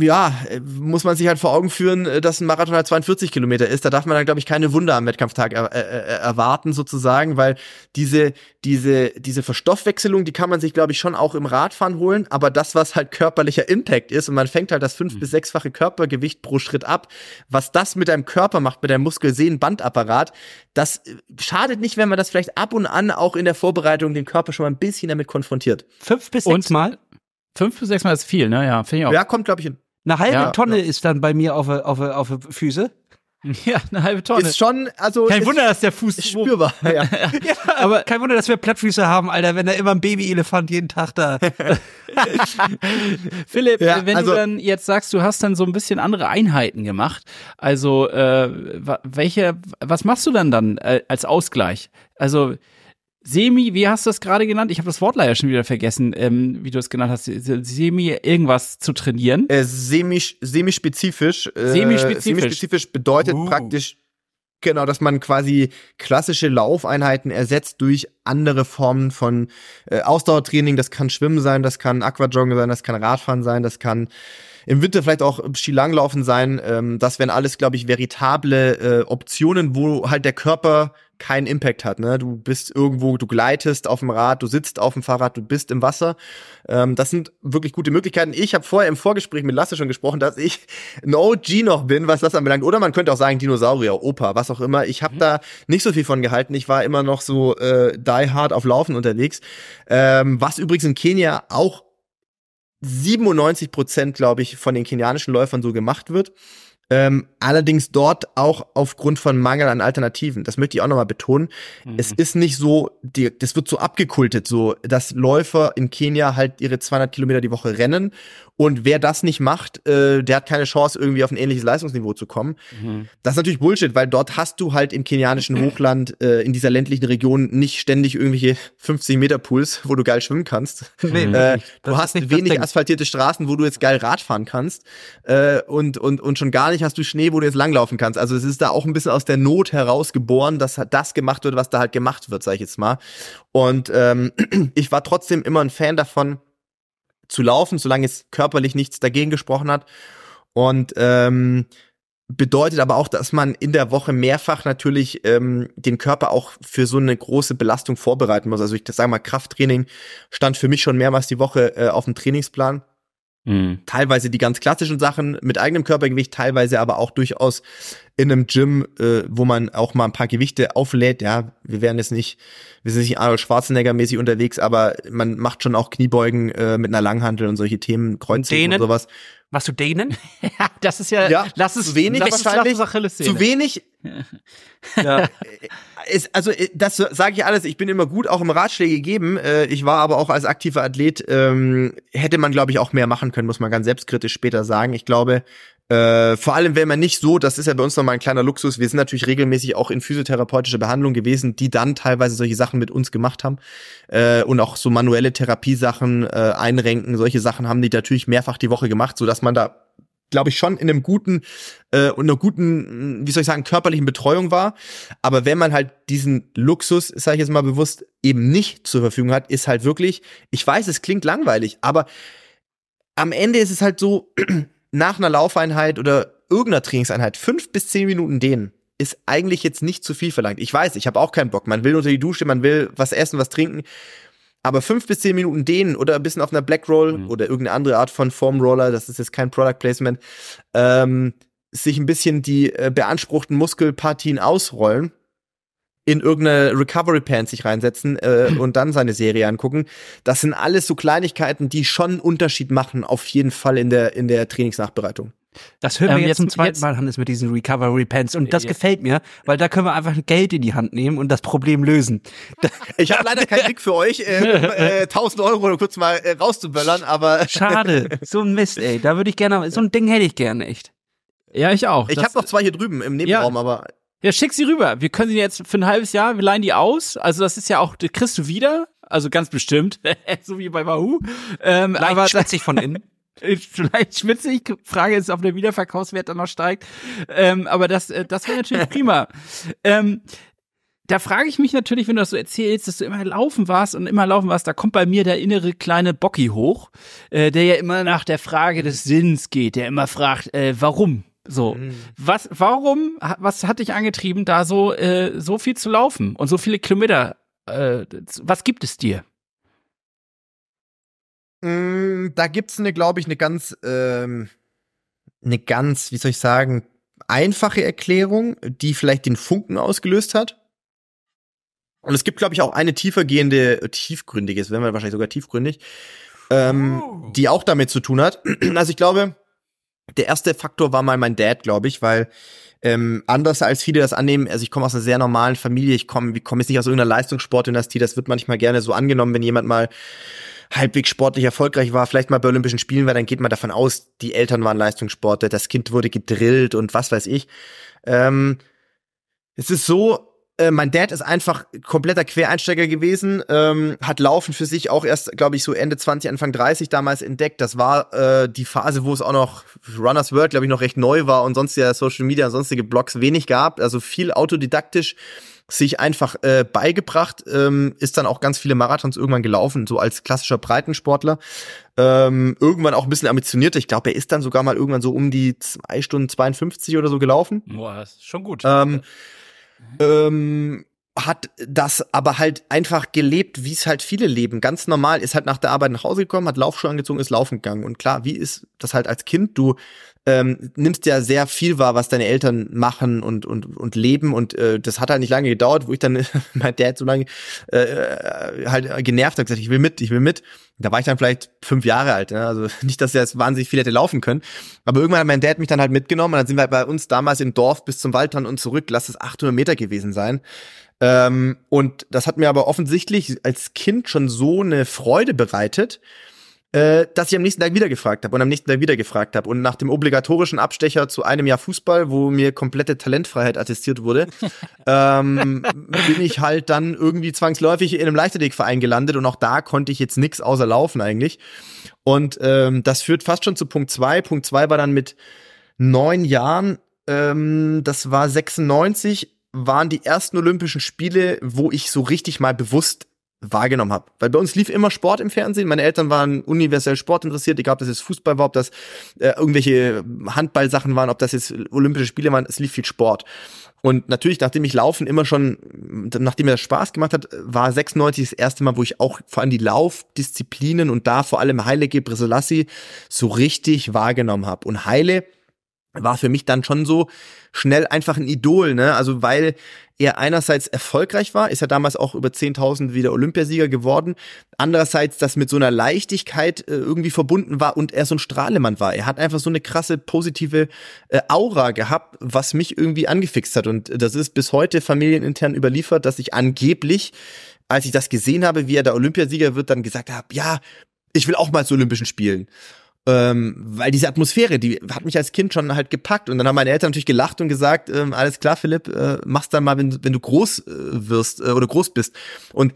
ja, äh, muss man sich halt vor Augen führen, äh, dass ein Marathon halt 42 Kilometer ist. Da darf man dann, glaube ich, keine Wunder am Wettkampftag er, äh, erwarten, sozusagen, weil diese, diese, diese Verstoffwechselung, die kann man sich, glaube ich, schon auch im Radfahren holen. Aber das, was halt körperlicher Impact ist, und man fängt halt das fünf- mhm. bis sechsfache Körpergewicht pro Schritt ab, was das mit deinem Körper macht, mit deinem Muskel-Sehnen-Bandapparat, das schadet nicht, wenn man das vielleicht ab und an auch in der Vorbereitung den Körper schon mal ein bisschen damit konfrontiert. Fünf bis sechs Mal? Fünf bis sechs Mal ist viel, ne? Ja, finde ich auch. Ja, kommt, glaube ich, hin. Eine halbe ja, Tonne ja. ist dann bei mir auf, auf, auf Füße. Ja, eine halbe Tonne. Ist schon, also. Kein Wunder, dass der Fuß ist spürbar. Ja. ja. aber kein Wunder, dass wir Plattfüße haben, Alter, wenn da immer ein Babyelefant jeden Tag da. Philipp, ja, wenn also, du dann jetzt sagst, du hast dann so ein bisschen andere Einheiten gemacht, also äh, welche, was machst du dann dann äh, als Ausgleich? Also Semi, wie hast du das gerade genannt? Ich habe das Wort leider schon wieder vergessen, ähm, wie du es genannt hast. Semi irgendwas zu trainieren. Äh, semi, semi-spezifisch. Äh, semi-spezifisch. Semi-spezifisch bedeutet uh. praktisch Genau, dass man quasi klassische Laufeinheiten ersetzt durch andere Formen von äh, Ausdauertraining. Das kann Schwimmen sein, das kann Aquajoggen sein, das kann Radfahren sein, das kann im Winter vielleicht auch Skilanglaufen sein. Ähm, das wären alles, glaube ich, veritable äh, Optionen, wo halt der Körper keinen Impact hat. Ne? Du bist irgendwo, du gleitest auf dem Rad, du sitzt auf dem Fahrrad, du bist im Wasser. Ähm, das sind wirklich gute Möglichkeiten. Ich habe vorher im Vorgespräch mit Lasse schon gesprochen, dass ich ein OG noch bin, was das anbelangt. Oder man könnte auch sagen Dinosaurier, Opa, was auch immer. Ich habe mhm. da nicht so viel von gehalten. Ich war immer noch so äh, die hard auf Laufen unterwegs. Ähm, was übrigens in Kenia auch 97 Prozent, glaube ich, von den kenianischen Läufern so gemacht wird. Ähm, allerdings dort auch aufgrund von Mangel an Alternativen. Das möchte ich auch nochmal betonen. Mhm. Es ist nicht so, die, das wird so abgekultet, so, dass Läufer in Kenia halt ihre 200 Kilometer die Woche rennen und wer das nicht macht, äh, der hat keine Chance, irgendwie auf ein ähnliches Leistungsniveau zu kommen. Mhm. Das ist natürlich Bullshit, weil dort hast du halt im kenianischen Hochland, äh, in dieser ländlichen Region, nicht ständig irgendwelche 50 Meter Pools, wo du geil schwimmen kannst. Nee, äh, du hast wenig asphaltierte Straßen, wo du jetzt geil Rad fahren kannst. Äh, und, und, und schon gar nicht hast du Schnee, wo du jetzt langlaufen kannst. Also es ist da auch ein bisschen aus der Not heraus geboren, dass das gemacht wird, was da halt gemacht wird, sag ich jetzt mal. Und ähm, ich war trotzdem immer ein Fan davon, zu laufen, solange es körperlich nichts dagegen gesprochen hat. Und ähm, bedeutet aber auch, dass man in der Woche mehrfach natürlich ähm, den Körper auch für so eine große Belastung vorbereiten muss. Also ich sage mal, Krafttraining stand für mich schon mehrmals die Woche äh, auf dem Trainingsplan. Mhm. Teilweise die ganz klassischen Sachen mit eigenem Körpergewicht, teilweise aber auch durchaus in einem Gym, äh, wo man auch mal ein paar Gewichte auflädt. Ja, wir werden jetzt nicht, wir sind nicht Arnold Schwarzenegger mäßig unterwegs, aber man macht schon auch Kniebeugen äh, mit einer Langhantel und solche Themen, Kreuzheben und sowas. Was du dehnen? ja, das ist ja, ja lass es zu wenig lass wahrscheinlich. Zu wenig. ja. Ist, also äh, das sage ich alles. Ich bin immer gut, auch im Ratschläge geben. Äh, ich war aber auch als aktiver Athlet ähm, hätte man glaube ich auch mehr machen können, muss man ganz selbstkritisch später sagen. Ich glaube, äh, vor allem, wenn man nicht so, das ist ja bei uns nochmal ein kleiner Luxus, wir sind natürlich regelmäßig auch in physiotherapeutische Behandlung gewesen, die dann teilweise solche Sachen mit uns gemacht haben äh, und auch so manuelle Therapiesachen äh, einrenken, solche Sachen haben die natürlich mehrfach die Woche gemacht, so dass man da glaube ich, schon in einem guten äh, und einer guten, wie soll ich sagen, körperlichen Betreuung war. Aber wenn man halt diesen Luxus, sage ich jetzt mal bewusst, eben nicht zur Verfügung hat, ist halt wirklich, ich weiß, es klingt langweilig, aber am Ende ist es halt so, nach einer Laufeinheit oder irgendeiner Trainingseinheit fünf bis zehn Minuten dehnen ist eigentlich jetzt nicht zu viel verlangt. Ich weiß, ich habe auch keinen Bock. Man will unter die Dusche, man will was essen, was trinken. Aber fünf bis zehn Minuten dehnen oder ein bisschen auf einer Black Roll mhm. oder irgendeine andere Art von Foam Roller, das ist jetzt kein Product Placement, ähm, sich ein bisschen die äh, beanspruchten Muskelpartien ausrollen, in irgendeine Recovery Pants sich reinsetzen äh, und dann seine Serie angucken. Das sind alles so Kleinigkeiten, die schon einen Unterschied machen, auf jeden Fall in der, in der Trainingsnachbereitung. Das hören wir ähm, jetzt, zum zweiten jetzt, Mal, Hannes, mit diesen Recovery Pants. Und das ja. gefällt mir, weil da können wir einfach Geld in die Hand nehmen und das Problem lösen. Ich habe leider keinen Blick für euch, äh, äh, 1000 Euro kurz mal äh, rauszuböllern, aber. Schade, so ein Mist, ey. Da würde ich gerne, so ein Ding hätte ich gerne, echt. Ja, ich auch. Ich habe noch zwei hier drüben im Nebenraum, ja. aber ja, schick sie rüber. Wir können sie jetzt für ein halbes Jahr, wir leihen die aus. Also das ist ja auch, das kriegst du wieder. Also ganz bestimmt. so wie bei Wahoo. Ähm, Leicht aber schwitzig von innen. Vielleicht schwitzig. Frage ist, ob der Wiederverkaufswert dann noch steigt. Ähm, aber das, äh, das wäre natürlich prima. Ähm, da frage ich mich natürlich, wenn du das so erzählst, dass du immer laufen warst und immer laufen warst, da kommt bei mir der innere kleine Bocki hoch, äh, der ja immer nach der Frage des Sinns geht, der immer fragt, äh, warum? So, mhm. was, warum, was hat dich angetrieben, da so, äh, so viel zu laufen und so viele Kilometer? Äh, was gibt es dir? Mm, da gibt's eine, glaube ich, eine ganz, ähm, eine ganz, wie soll ich sagen, einfache Erklärung, die vielleicht den Funken ausgelöst hat. Und es gibt, glaube ich, auch eine tiefergehende, tiefgründige, es wäre wahrscheinlich sogar tiefgründig, ähm, oh. die auch damit zu tun hat. Also ich glaube, der erste Faktor war mal mein Dad, glaube ich, weil ähm, anders als viele das annehmen, also ich komme aus einer sehr normalen Familie, ich komme komm jetzt nicht aus irgendeiner Leistungssportdynastie, das wird manchmal gerne so angenommen, wenn jemand mal halbwegs sportlich erfolgreich war, vielleicht mal bei Olympischen Spielen war, dann geht man davon aus, die Eltern waren Leistungssportler, das Kind wurde gedrillt und was weiß ich. Ähm, es ist so, äh, mein Dad ist einfach kompletter Quereinsteiger gewesen, ähm, hat Laufen für sich auch erst, glaube ich, so Ende 20, Anfang 30 damals entdeckt. Das war äh, die Phase, wo es auch noch Runners World, glaube ich, noch recht neu war und sonst ja Social Media und sonstige Blogs wenig gab. Also viel autodidaktisch sich einfach äh, beigebracht, ähm, ist dann auch ganz viele Marathons irgendwann gelaufen, so als klassischer Breitensportler. Ähm, irgendwann auch ein bisschen ambitionierter. Ich glaube, er ist dann sogar mal irgendwann so um die zwei Stunden 52 oder so gelaufen. Boah, das ist schon gut. Ähm, ähm, hat das aber halt einfach gelebt, wie es halt viele leben. Ganz normal, ist halt nach der Arbeit nach Hause gekommen, hat Laufschuhe angezogen, ist laufen gegangen. Und klar, wie ist das halt als Kind? Du ähm, nimmst ja sehr viel wahr, was deine Eltern machen und und und leben und äh, das hat halt nicht lange gedauert, wo ich dann mein Dad so lange äh, äh, halt genervt hat gesagt, ich will mit, ich will mit. Da war ich dann vielleicht fünf Jahre alt, ne? also nicht, dass er jetzt wahnsinnig viel hätte laufen können, aber irgendwann hat mein Dad mich dann halt mitgenommen und dann sind wir bei uns damals im Dorf bis zum Wald dran und zurück, lass es 800 Meter gewesen sein. Ähm, und das hat mir aber offensichtlich als Kind schon so eine Freude bereitet, äh, dass ich am nächsten Tag wieder gefragt habe und am nächsten Tag wieder gefragt habe. Und nach dem obligatorischen Abstecher zu einem Jahr Fußball, wo mir komplette Talentfreiheit attestiert wurde, ähm, bin ich halt dann irgendwie zwangsläufig in einem Leichtathletikverein gelandet und auch da konnte ich jetzt nix außer laufen eigentlich. Und ähm, das führt fast schon zu Punkt zwei. Punkt zwei war dann mit neun Jahren, ähm, das war 96, waren die ersten Olympischen Spiele, wo ich so richtig mal bewusst wahrgenommen habe. Weil bei uns lief immer Sport im Fernsehen. Meine Eltern waren universell Sport interessiert, egal ob das jetzt Fußball war, ob das äh, irgendwelche Handballsachen waren, ob das jetzt Olympische Spiele waren, es lief viel Sport. Und natürlich, nachdem ich Laufen immer schon, nachdem mir das Spaß gemacht hat, war 96 das erste Mal, wo ich auch vor allem die Laufdisziplinen und da vor allem Heile Gebrselassie so richtig wahrgenommen habe. Und Heile war für mich dann schon so schnell einfach ein Idol, ne? Also weil er einerseits erfolgreich war, ist er damals auch über 10.000 wieder Olympiasieger geworden. Andererseits, das mit so einer Leichtigkeit äh, irgendwie verbunden war und er so ein Strahlemann war. Er hat einfach so eine krasse positive äh, Aura gehabt, was mich irgendwie angefixt hat. Und das ist bis heute familienintern überliefert, dass ich angeblich, als ich das gesehen habe, wie er der Olympiasieger wird, dann gesagt habe, ja, ich will auch mal zu Olympischen Spielen. Ähm, weil diese Atmosphäre, die hat mich als Kind schon halt gepackt. Und dann haben meine Eltern natürlich gelacht und gesagt, ähm, alles klar, Philipp, äh, mach's dann mal, wenn, wenn du groß äh, wirst äh, oder groß bist. Und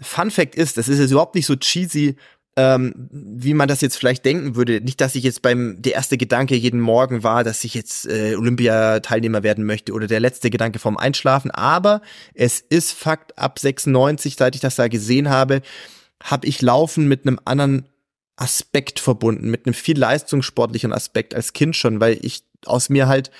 Fun Fact ist, das ist jetzt überhaupt nicht so cheesy, ähm, wie man das jetzt vielleicht denken würde. Nicht, dass ich jetzt beim, der erste Gedanke jeden Morgen war, dass ich jetzt äh, Olympiateilnehmer werden möchte oder der letzte Gedanke vorm Einschlafen. Aber es ist Fakt, ab 96, seit ich das da gesehen habe, habe ich Laufen mit einem anderen Aspekt verbunden, mit einem viel leistungssportlichen Aspekt als Kind schon, weil ich aus mir halt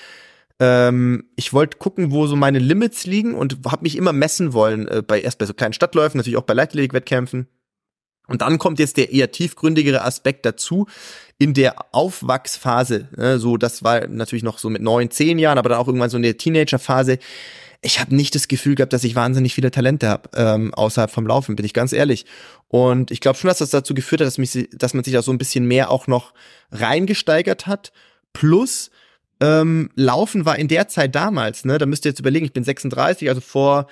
ähm, ich wollte gucken, wo so meine Limits liegen und habe mich immer messen wollen, äh, bei erst bei so kleinen Stadtläufen, natürlich auch bei Leichtathletik-Wettkämpfen. Und dann kommt jetzt der eher tiefgründigere Aspekt dazu in der Aufwachsphase. Ne, so, das war natürlich noch so mit neun, zehn Jahren, aber dann auch irgendwann so in der Teenagerphase ich habe nicht das Gefühl gehabt, dass ich wahnsinnig viele Talente habe, ähm, außerhalb vom Laufen, bin ich ganz ehrlich. Und ich glaube schon, dass das dazu geführt hat, dass, mich, dass man sich da so ein bisschen mehr auch noch reingesteigert hat. Plus, ähm, Laufen war in der Zeit damals, ne, da müsst ihr jetzt überlegen, ich bin 36, also vor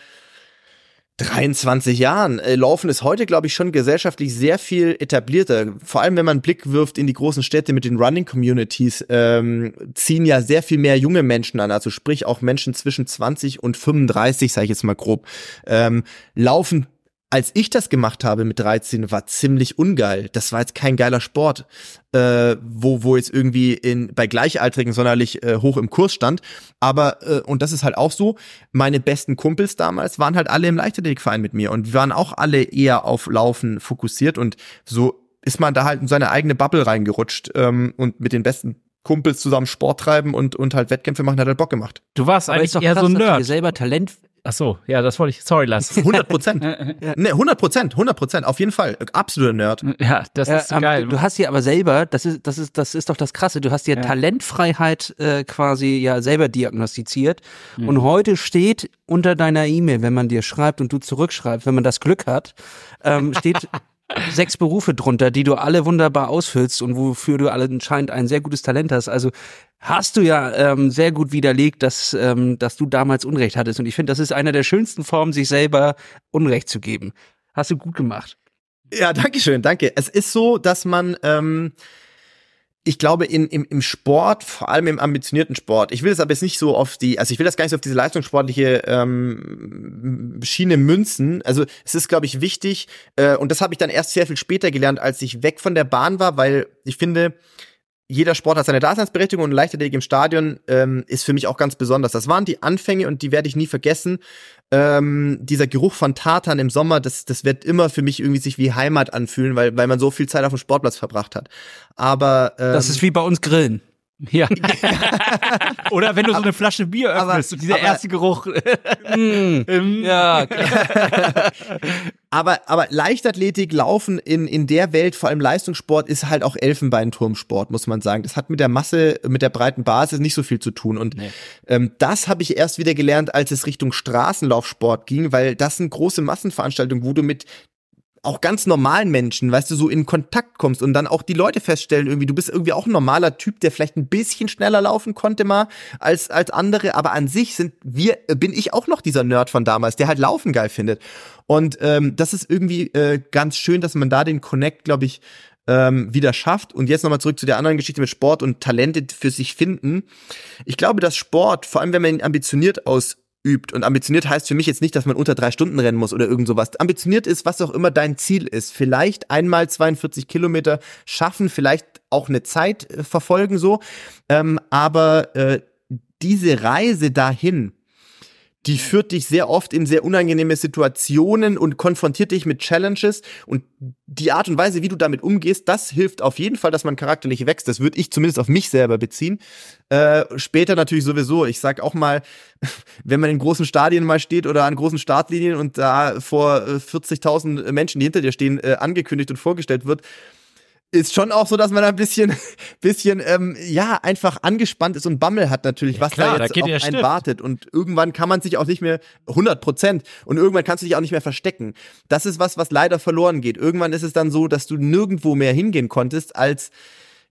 23 Jahren. Äh, Laufen ist heute, glaube ich, schon gesellschaftlich sehr viel etablierter. Vor allem, wenn man einen Blick wirft in die großen Städte mit den Running Communities, ähm, ziehen ja sehr viel mehr junge Menschen an. Also sprich auch Menschen zwischen 20 und 35, sage ich jetzt mal grob. Ähm, laufen als ich das gemacht habe mit 13, war ziemlich ungeil. Das war jetzt kein geiler Sport, äh, wo, wo jetzt irgendwie in, bei Gleichaltrigen sonderlich äh, hoch im Kurs stand. Aber, äh, und das ist halt auch so, meine besten Kumpels damals waren halt alle im Leichtathletikverein mit mir und waren auch alle eher auf Laufen fokussiert und so ist man da halt in seine eigene Bubble reingerutscht ähm, und mit den besten Kumpels zusammen Sport treiben und, und halt Wettkämpfe machen, hat halt Bock gemacht. Du warst Aber eigentlich doch eher krass, so ein dass du dir Nerd. selber Talent Ach so, ja, das wollte ich. Sorry, Lass. 100 Prozent. Ne, 100 Prozent, 100 Prozent, auf jeden Fall. Absoluter Nerd. Ja, das Ja, ist so ähm, geil. Du hast dir aber selber, das ist, das ist, das ist doch das Krasse, du hast dir Ja. Talentfreiheit äh, quasi ja selber diagnostiziert. Mhm. Und heute steht unter deiner E-Mail, wenn man dir schreibt und du zurückschreibst, wenn man das Glück hat, ähm, steht sechs Berufe drunter, die du alle wunderbar ausfüllst und wofür du alle anscheinend ein sehr gutes Talent hast. Also hast du ja ähm, sehr gut widerlegt, dass, ähm, dass du damals Unrecht hattest. Und ich finde, das ist einer der schönsten Formen, sich selber Unrecht zu geben. Hast du gut gemacht. Ja, danke schön, danke. Es ist so, dass man, ähm, ich glaube, in, im, im Sport, vor allem im ambitionierten Sport, ich will das aber jetzt nicht so auf die, also ich will das gar nicht so auf diese leistungssportliche ähm, Schiene münzen. Also es ist, glaube ich, wichtig, äh, und das habe ich dann erst sehr viel später gelernt, als ich weg von der Bahn war, weil ich finde, jeder Sport hat seine Daseinsberechtigung und Leichtathletik im Stadion ähm, ist für mich auch ganz besonders. Das waren die Anfänge und die werde ich nie vergessen. Ähm, dieser Geruch von Tartan im Sommer, das, das wird immer für mich irgendwie sich wie Heimat anfühlen, weil, weil man so viel Zeit auf dem Sportplatz verbracht hat. Aber ähm, Das ist wie bei uns Grillen. Ja. Oder wenn du so eine Flasche Bier aber- öffnest und dieser aber- erste Geruch. Ja, Aber, aber Leichtathletik, Laufen in, in der Welt, vor allem Leistungssport, ist halt auch Elfenbeinturmsport, muss man sagen. Das hat mit der Masse, mit der breiten Basis nicht so viel zu tun. Und Nee. ähm, das habe ich erst wieder gelernt, als es Richtung Straßenlaufsport ging, weil das sind große Massenveranstaltungen, wo du mit auch ganz normalen Menschen, weißt du, so in Kontakt kommst und dann auch die Leute feststellen, irgendwie, du bist irgendwie auch ein normaler Typ, der vielleicht ein bisschen schneller laufen konnte mal als, als andere, aber an sich sind wir, äh, bin ich auch noch dieser Nerd von damals, der halt Laufen geil findet. Und ähm, das ist irgendwie äh, ganz schön, dass man da den Connect, glaube ich, ähm, wieder schafft. Und jetzt nochmal zurück zu der anderen Geschichte mit Sport und Talente für sich finden. Ich glaube, dass Sport, vor allem wenn man ihn ambitioniert ausübt, und ambitioniert heißt für mich jetzt nicht, dass man unter drei Stunden rennen muss oder irgend sowas. Ambitioniert ist, was auch immer dein Ziel ist. Vielleicht einmal 42 Kilometer schaffen, vielleicht auch eine Zeit äh, verfolgen so. Ähm, aber äh, diese Reise dahin, die führt dich sehr oft in sehr unangenehme Situationen und konfrontiert dich mit Challenges. Und die Art und Weise, wie du damit umgehst, das hilft auf jeden Fall, dass man charakterlich wächst. Das würde ich zumindest auf mich selber beziehen. Äh, später natürlich sowieso. Ich sag auch mal, wenn man in großen Stadien mal steht oder an großen Startlinien und da vor äh, 40.000 Menschen, die hinter dir stehen, äh, angekündigt und vorgestellt wird, ist schon auch so, dass man ein bisschen, bisschen, ähm, ja, einfach angespannt ist und Bammel hat natürlich, was klar, da da jetzt geht auf einen Stift. wartet. Und irgendwann kann man sich auch nicht mehr 100 Prozent und irgendwann kannst du dich auch nicht mehr verstecken. Das ist was, was leider verloren geht. Irgendwann ist es dann so, dass du nirgendwo mehr hingehen konntest, als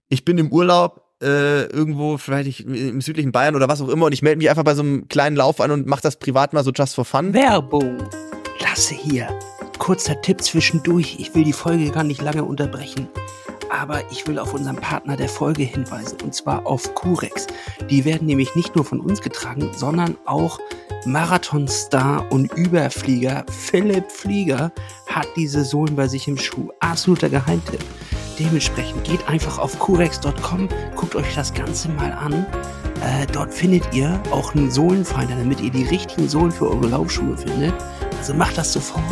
ich bin im Urlaub, äh, irgendwo, vielleicht ich, im südlichen Bayern oder was auch immer und ich melde mich einfach bei so einem kleinen Lauf an und mach das privat mal so just for fun. Werbung. Lasse hier. Kurzer Tipp zwischendurch. Ich will die Folge gar nicht lange unterbrechen. Aber ich will auf unseren Partner der Folge hinweisen, und zwar auf Curex. Die werden nämlich nicht nur von uns getragen, sondern auch Marathonstar und Überflieger Philipp Flieger hat diese Sohlen bei sich im Schuh. Absoluter Geheimtipp. Dementsprechend geht einfach auf curex.com, guckt euch das Ganze mal an. Äh, dort findet ihr auch einen Sohlenfinder, damit ihr die richtigen Sohlen für eure Laufschuhe findet. Also macht das sofort.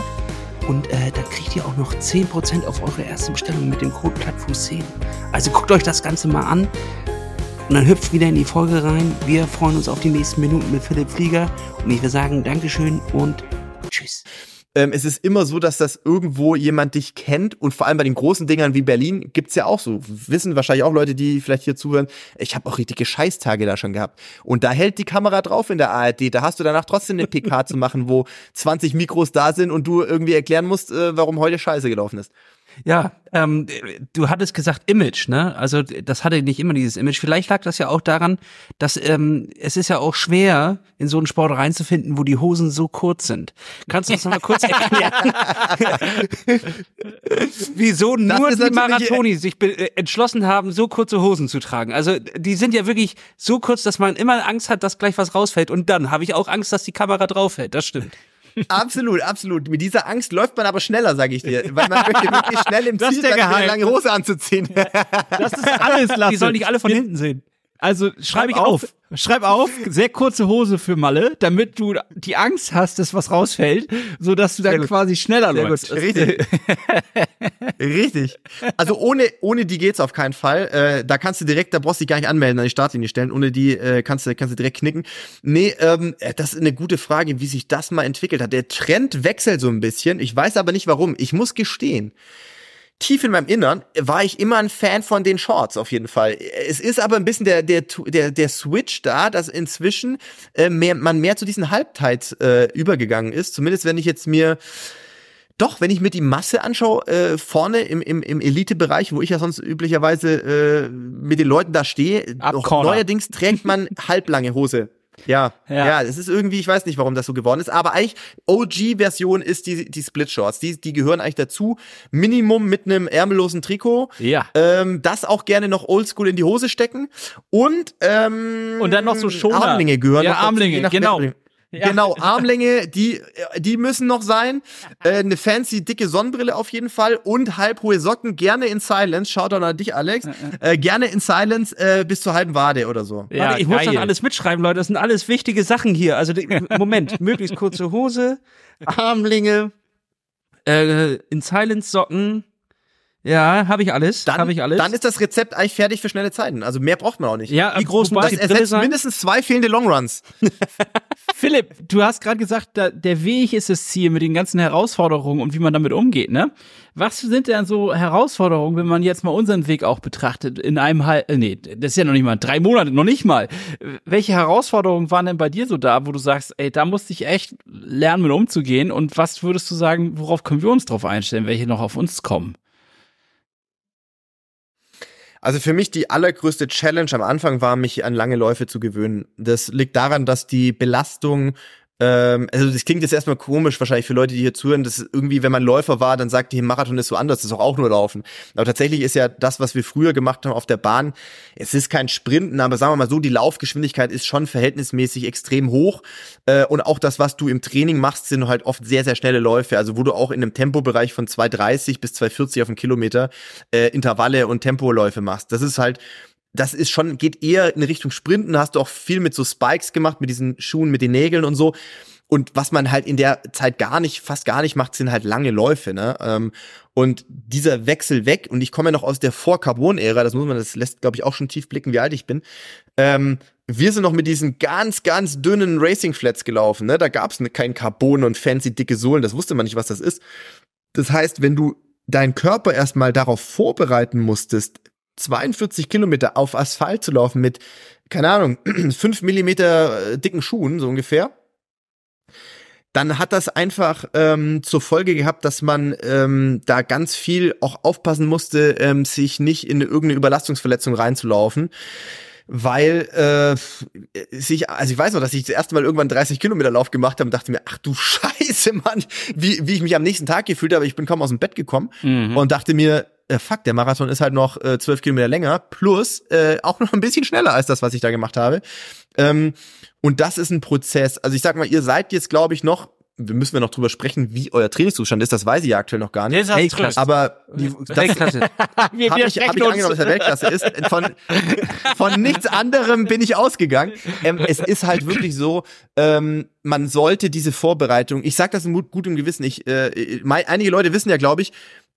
Und äh, dann kriegt ihr auch noch 10% auf eure erste Bestellung mit dem Code Plattfuß10. Also guckt euch das Ganze mal an. Und dann hüpft wieder in die Folge rein. Wir freuen uns auf die nächsten Minuten mit Philipp Flieger. Und ich will sagen Dankeschön und. Ähm, es ist immer so, dass das irgendwo jemand dich kennt und vor allem bei den großen Dingern wie Berlin gibt's ja auch so. Wissen wahrscheinlich auch Leute, die vielleicht hier zuhören. Ich habe auch richtige Scheißtage da schon gehabt. Und da hält die Kamera drauf in der ARD. Da hast du danach trotzdem eine PK zu machen, wo 20 Mikros da sind und du irgendwie erklären musst, äh, warum heute Scheiße gelaufen ist. Ja, ähm, du hattest gesagt Image, ne? Also das hatte nicht immer dieses Image. Vielleicht lag das ja auch daran, dass ähm, es ist ja auch schwer, in so einen Sport reinzufinden, wo die Hosen so kurz sind. Kannst du das noch mal kurz erklären? Wieso nur die Marathonis sich äh, entschlossen haben, so kurze Hosen zu tragen? Also die sind ja wirklich so kurz, dass man immer Angst hat, dass gleich was rausfällt. Und dann habe ich auch Angst, dass die Kamera drauf fällt. Das stimmt. Absolut, absolut. Mit dieser Angst läuft man aber schneller, sage ich dir. Weil man möchte wirklich schnell im Das Ziel sein, eine lange Hose anzuziehen. Das ist alles, Lasse. Die sollen nicht alle von hinten sehen. Also schreib ich auf. auf. Schreib auf, sehr kurze Hose für Malle, damit du die Angst hast, dass was rausfällt, so dass du dann gut. quasi schneller Sehr läufst. gut. Richtig. Richtig. Also ohne, ohne die geht's auf keinen Fall. Äh, da kannst du direkt, da brauchst du dich gar nicht anmelden, an die Startlinie stellen. Ohne die äh, kannst, du, kannst du direkt knicken. Nee, ähm, äh, das ist eine gute Frage, wie sich das mal entwickelt hat. Der Trend wechselt so ein bisschen. Ich weiß aber nicht warum. Ich muss gestehen. Tief in meinem Innern war ich immer ein Fan von den Shorts auf jeden Fall. Es ist aber ein bisschen der der der der Switch da, dass inzwischen äh, mehr, man mehr zu diesen Halbtights äh, übergegangen ist. Zumindest wenn ich jetzt mir doch, wenn ich mir die Masse anschaue, äh, vorne im, im, im Elite-Bereich, wo ich ja sonst üblicherweise äh, mit den Leuten da stehe, neuerdings trägt man halblange Hose. Ja, Ja. ja, es ist irgendwie, ich weiß nicht, warum das so geworden ist, aber eigentlich OG-Version ist die, die Split-Shorts. Die, die gehören eigentlich dazu. Minimum mit einem ärmellosen Trikot. Ja. Ähm, das auch gerne noch oldschool in die Hose stecken. Und, ähm, Und dann noch so Schoner. Armlinge gehören Ja, noch dazu, Armlinge, genau. Wettbewerb. Ja. Genau, Armlänge, die, die müssen noch sein. Äh, eine fancy, dicke Sonnenbrille auf jeden Fall und halbhohe Socken, gerne in Silence. Schaut doch an dich, Alex. Äh, gerne in Silence äh, bis zur halben Wade oder so. Ja, Warte, ich muss geil. das alles mitschreiben, Leute. Das sind alles wichtige Sachen hier. Also Moment, möglichst kurze Hose, Armlinge, äh, in Silence Socken. Ja, habe ich alles. Dann, Habe ich alles. dann ist das Rezept eigentlich fertig für schnelle Zeiten. Also mehr braucht man auch nicht. Ja, Wie groß muss das ersetzt sein? mindestens zwei fehlende Longruns. Philipp, du hast gerade gesagt, der Weg ist das Ziel mit den ganzen Herausforderungen und wie man damit umgeht, ne? Was sind denn so Herausforderungen, wenn man jetzt mal unseren Weg auch betrachtet, in einem halb, äh, nee, das ist ja noch nicht mal, drei Monate, noch nicht mal. Welche Herausforderungen waren denn bei dir so da, wo du sagst, ey, da musste ich echt lernen, mit umzugehen und was würdest du sagen, worauf können wir uns drauf einstellen, welche noch auf uns kommen? Also für mich die allergrößte Challenge am Anfang war, mich an lange Läufe zu gewöhnen. Das liegt daran, dass die Belastung ähm, also das klingt jetzt erstmal komisch wahrscheinlich für Leute, die hier zuhören, dass irgendwie, wenn man Läufer war, dann sagt die Marathon ist so anders, das ist doch auch nur Laufen. Aber tatsächlich ist ja das, was wir früher gemacht haben auf der Bahn, es ist kein Sprinten, aber sagen wir mal so, die Laufgeschwindigkeit ist schon verhältnismäßig extrem hoch. Äh, und auch das, was du im Training machst, sind halt oft sehr, sehr schnelle Läufe. Also wo du auch in einem Tempobereich von 2,30 bis 2,40 auf einen Kilometer äh, Intervalle und Tempoläufe machst. Das ist halt das ist schon, geht eher in Richtung Sprinten, hast du auch viel mit so Spikes gemacht, mit diesen Schuhen, mit den Nägeln und so. Und was man halt in der Zeit gar nicht, fast gar nicht macht, sind halt lange Läufe, ne? Ähm, Und dieser Wechsel weg, und ich komme ja noch aus der Vor-Carbon-Ära, das muss man, das lässt, glaube ich, auch schon tief blicken, wie alt ich bin. Ähm, wir sind noch mit diesen ganz, ganz dünnen Racing-Flats gelaufen, ne? Da gab's ne, kein Carbon und fancy dicke Sohlen, das wusste man nicht, was das ist. Das heißt, wenn du deinen Körper erstmal darauf vorbereiten musstest, 42 Kilometer auf Asphalt zu laufen mit, keine Ahnung, 5 Millimeter äh, dicken Schuhen, so ungefähr, dann hat das einfach ähm, zur Folge gehabt, dass man ähm, da ganz viel auch aufpassen musste, ähm, sich nicht in irgendeine Überlastungsverletzung reinzulaufen. Weil äh, sich, also ich weiß noch, dass ich das erste Mal irgendwann 30 Kilometer Lauf gemacht habe und dachte mir, ach du Scheiße, Mann, wie, wie ich mich am nächsten Tag gefühlt habe. Ich bin kaum aus dem Bett gekommen Mhm. und dachte mir, äh, fuck, der Marathon ist halt noch äh, 12 Kilometer länger, plus äh, auch noch ein bisschen schneller als das, was ich da gemacht habe. Ähm, und das ist ein Prozess. Also ich sag mal, ihr seid jetzt, glaube ich, noch, wir müssen wir noch drüber sprechen, wie euer Trainingszustand ist, das weiß ich ja aktuell noch gar nicht. Weltklasse. Aber die, das Weltklasse. Wir habe ich, hab ich angenommen, dass er Weltklasse ist. Von, von nichts anderem bin ich ausgegangen. Ähm, es ist halt wirklich so, ähm, man sollte diese Vorbereitung, ich sag das mit gutem Gewissen, ich, äh, mein, einige Leute wissen ja, glaube ich,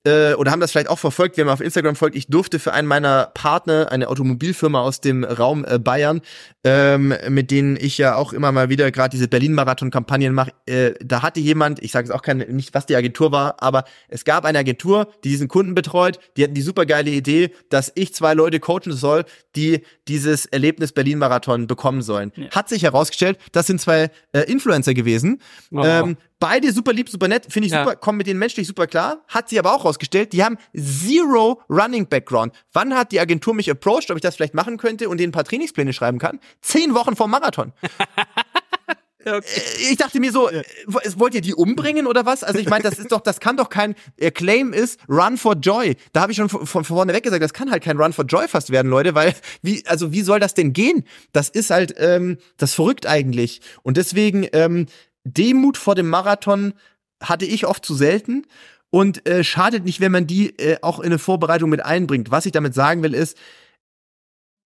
äh, oder haben das vielleicht auch verfolgt, wer mir auf Instagram folgt, ich durfte für einen meiner Partner, eine Automobilfirma aus dem Raum äh, Bayern, ähm, mit denen ich ja auch immer mal wieder gerade diese Berlin-Marathon-Kampagnen mache, äh, da hatte jemand, ich sage jetzt auch kein, nicht, was die Agentur war, aber es gab eine Agentur, die diesen Kunden betreut, die hatten die supergeile Idee, dass ich zwei Leute coachen soll, die dieses Erlebnis Berlin-Marathon bekommen sollen. Hat sich herausgestellt, das sind zwei äh, Influencer gewesen, Oh. ähm, beide super lieb, super nett, finde ich Ja. super, kommen mit denen menschlich super klar. Hat sie aber auch rausgestellt, die haben zero Running Background. Wann hat die Agentur mich approached, ob ich das vielleicht machen könnte und denen ein paar Trainingspläne schreiben kann? Zehn Wochen vor Marathon. Äh, Ich dachte mir so, äh, wo- wollt ihr die umbringen oder was? Also ich meine, das ist doch, das kann doch kein Claim ist Run for Joy. Da habe ich schon von, von vorne weg gesagt, das kann halt kein Run for Joy fast werden, Leute, weil wie, also wie soll das denn gehen? Das ist halt, ähm, das verrückt eigentlich. Und deswegen ähm, Demut vor dem Marathon hatte ich oft zu selten und äh, schadet nicht, wenn man die äh, auch in eine Vorbereitung mit einbringt. Was ich damit sagen will, ist,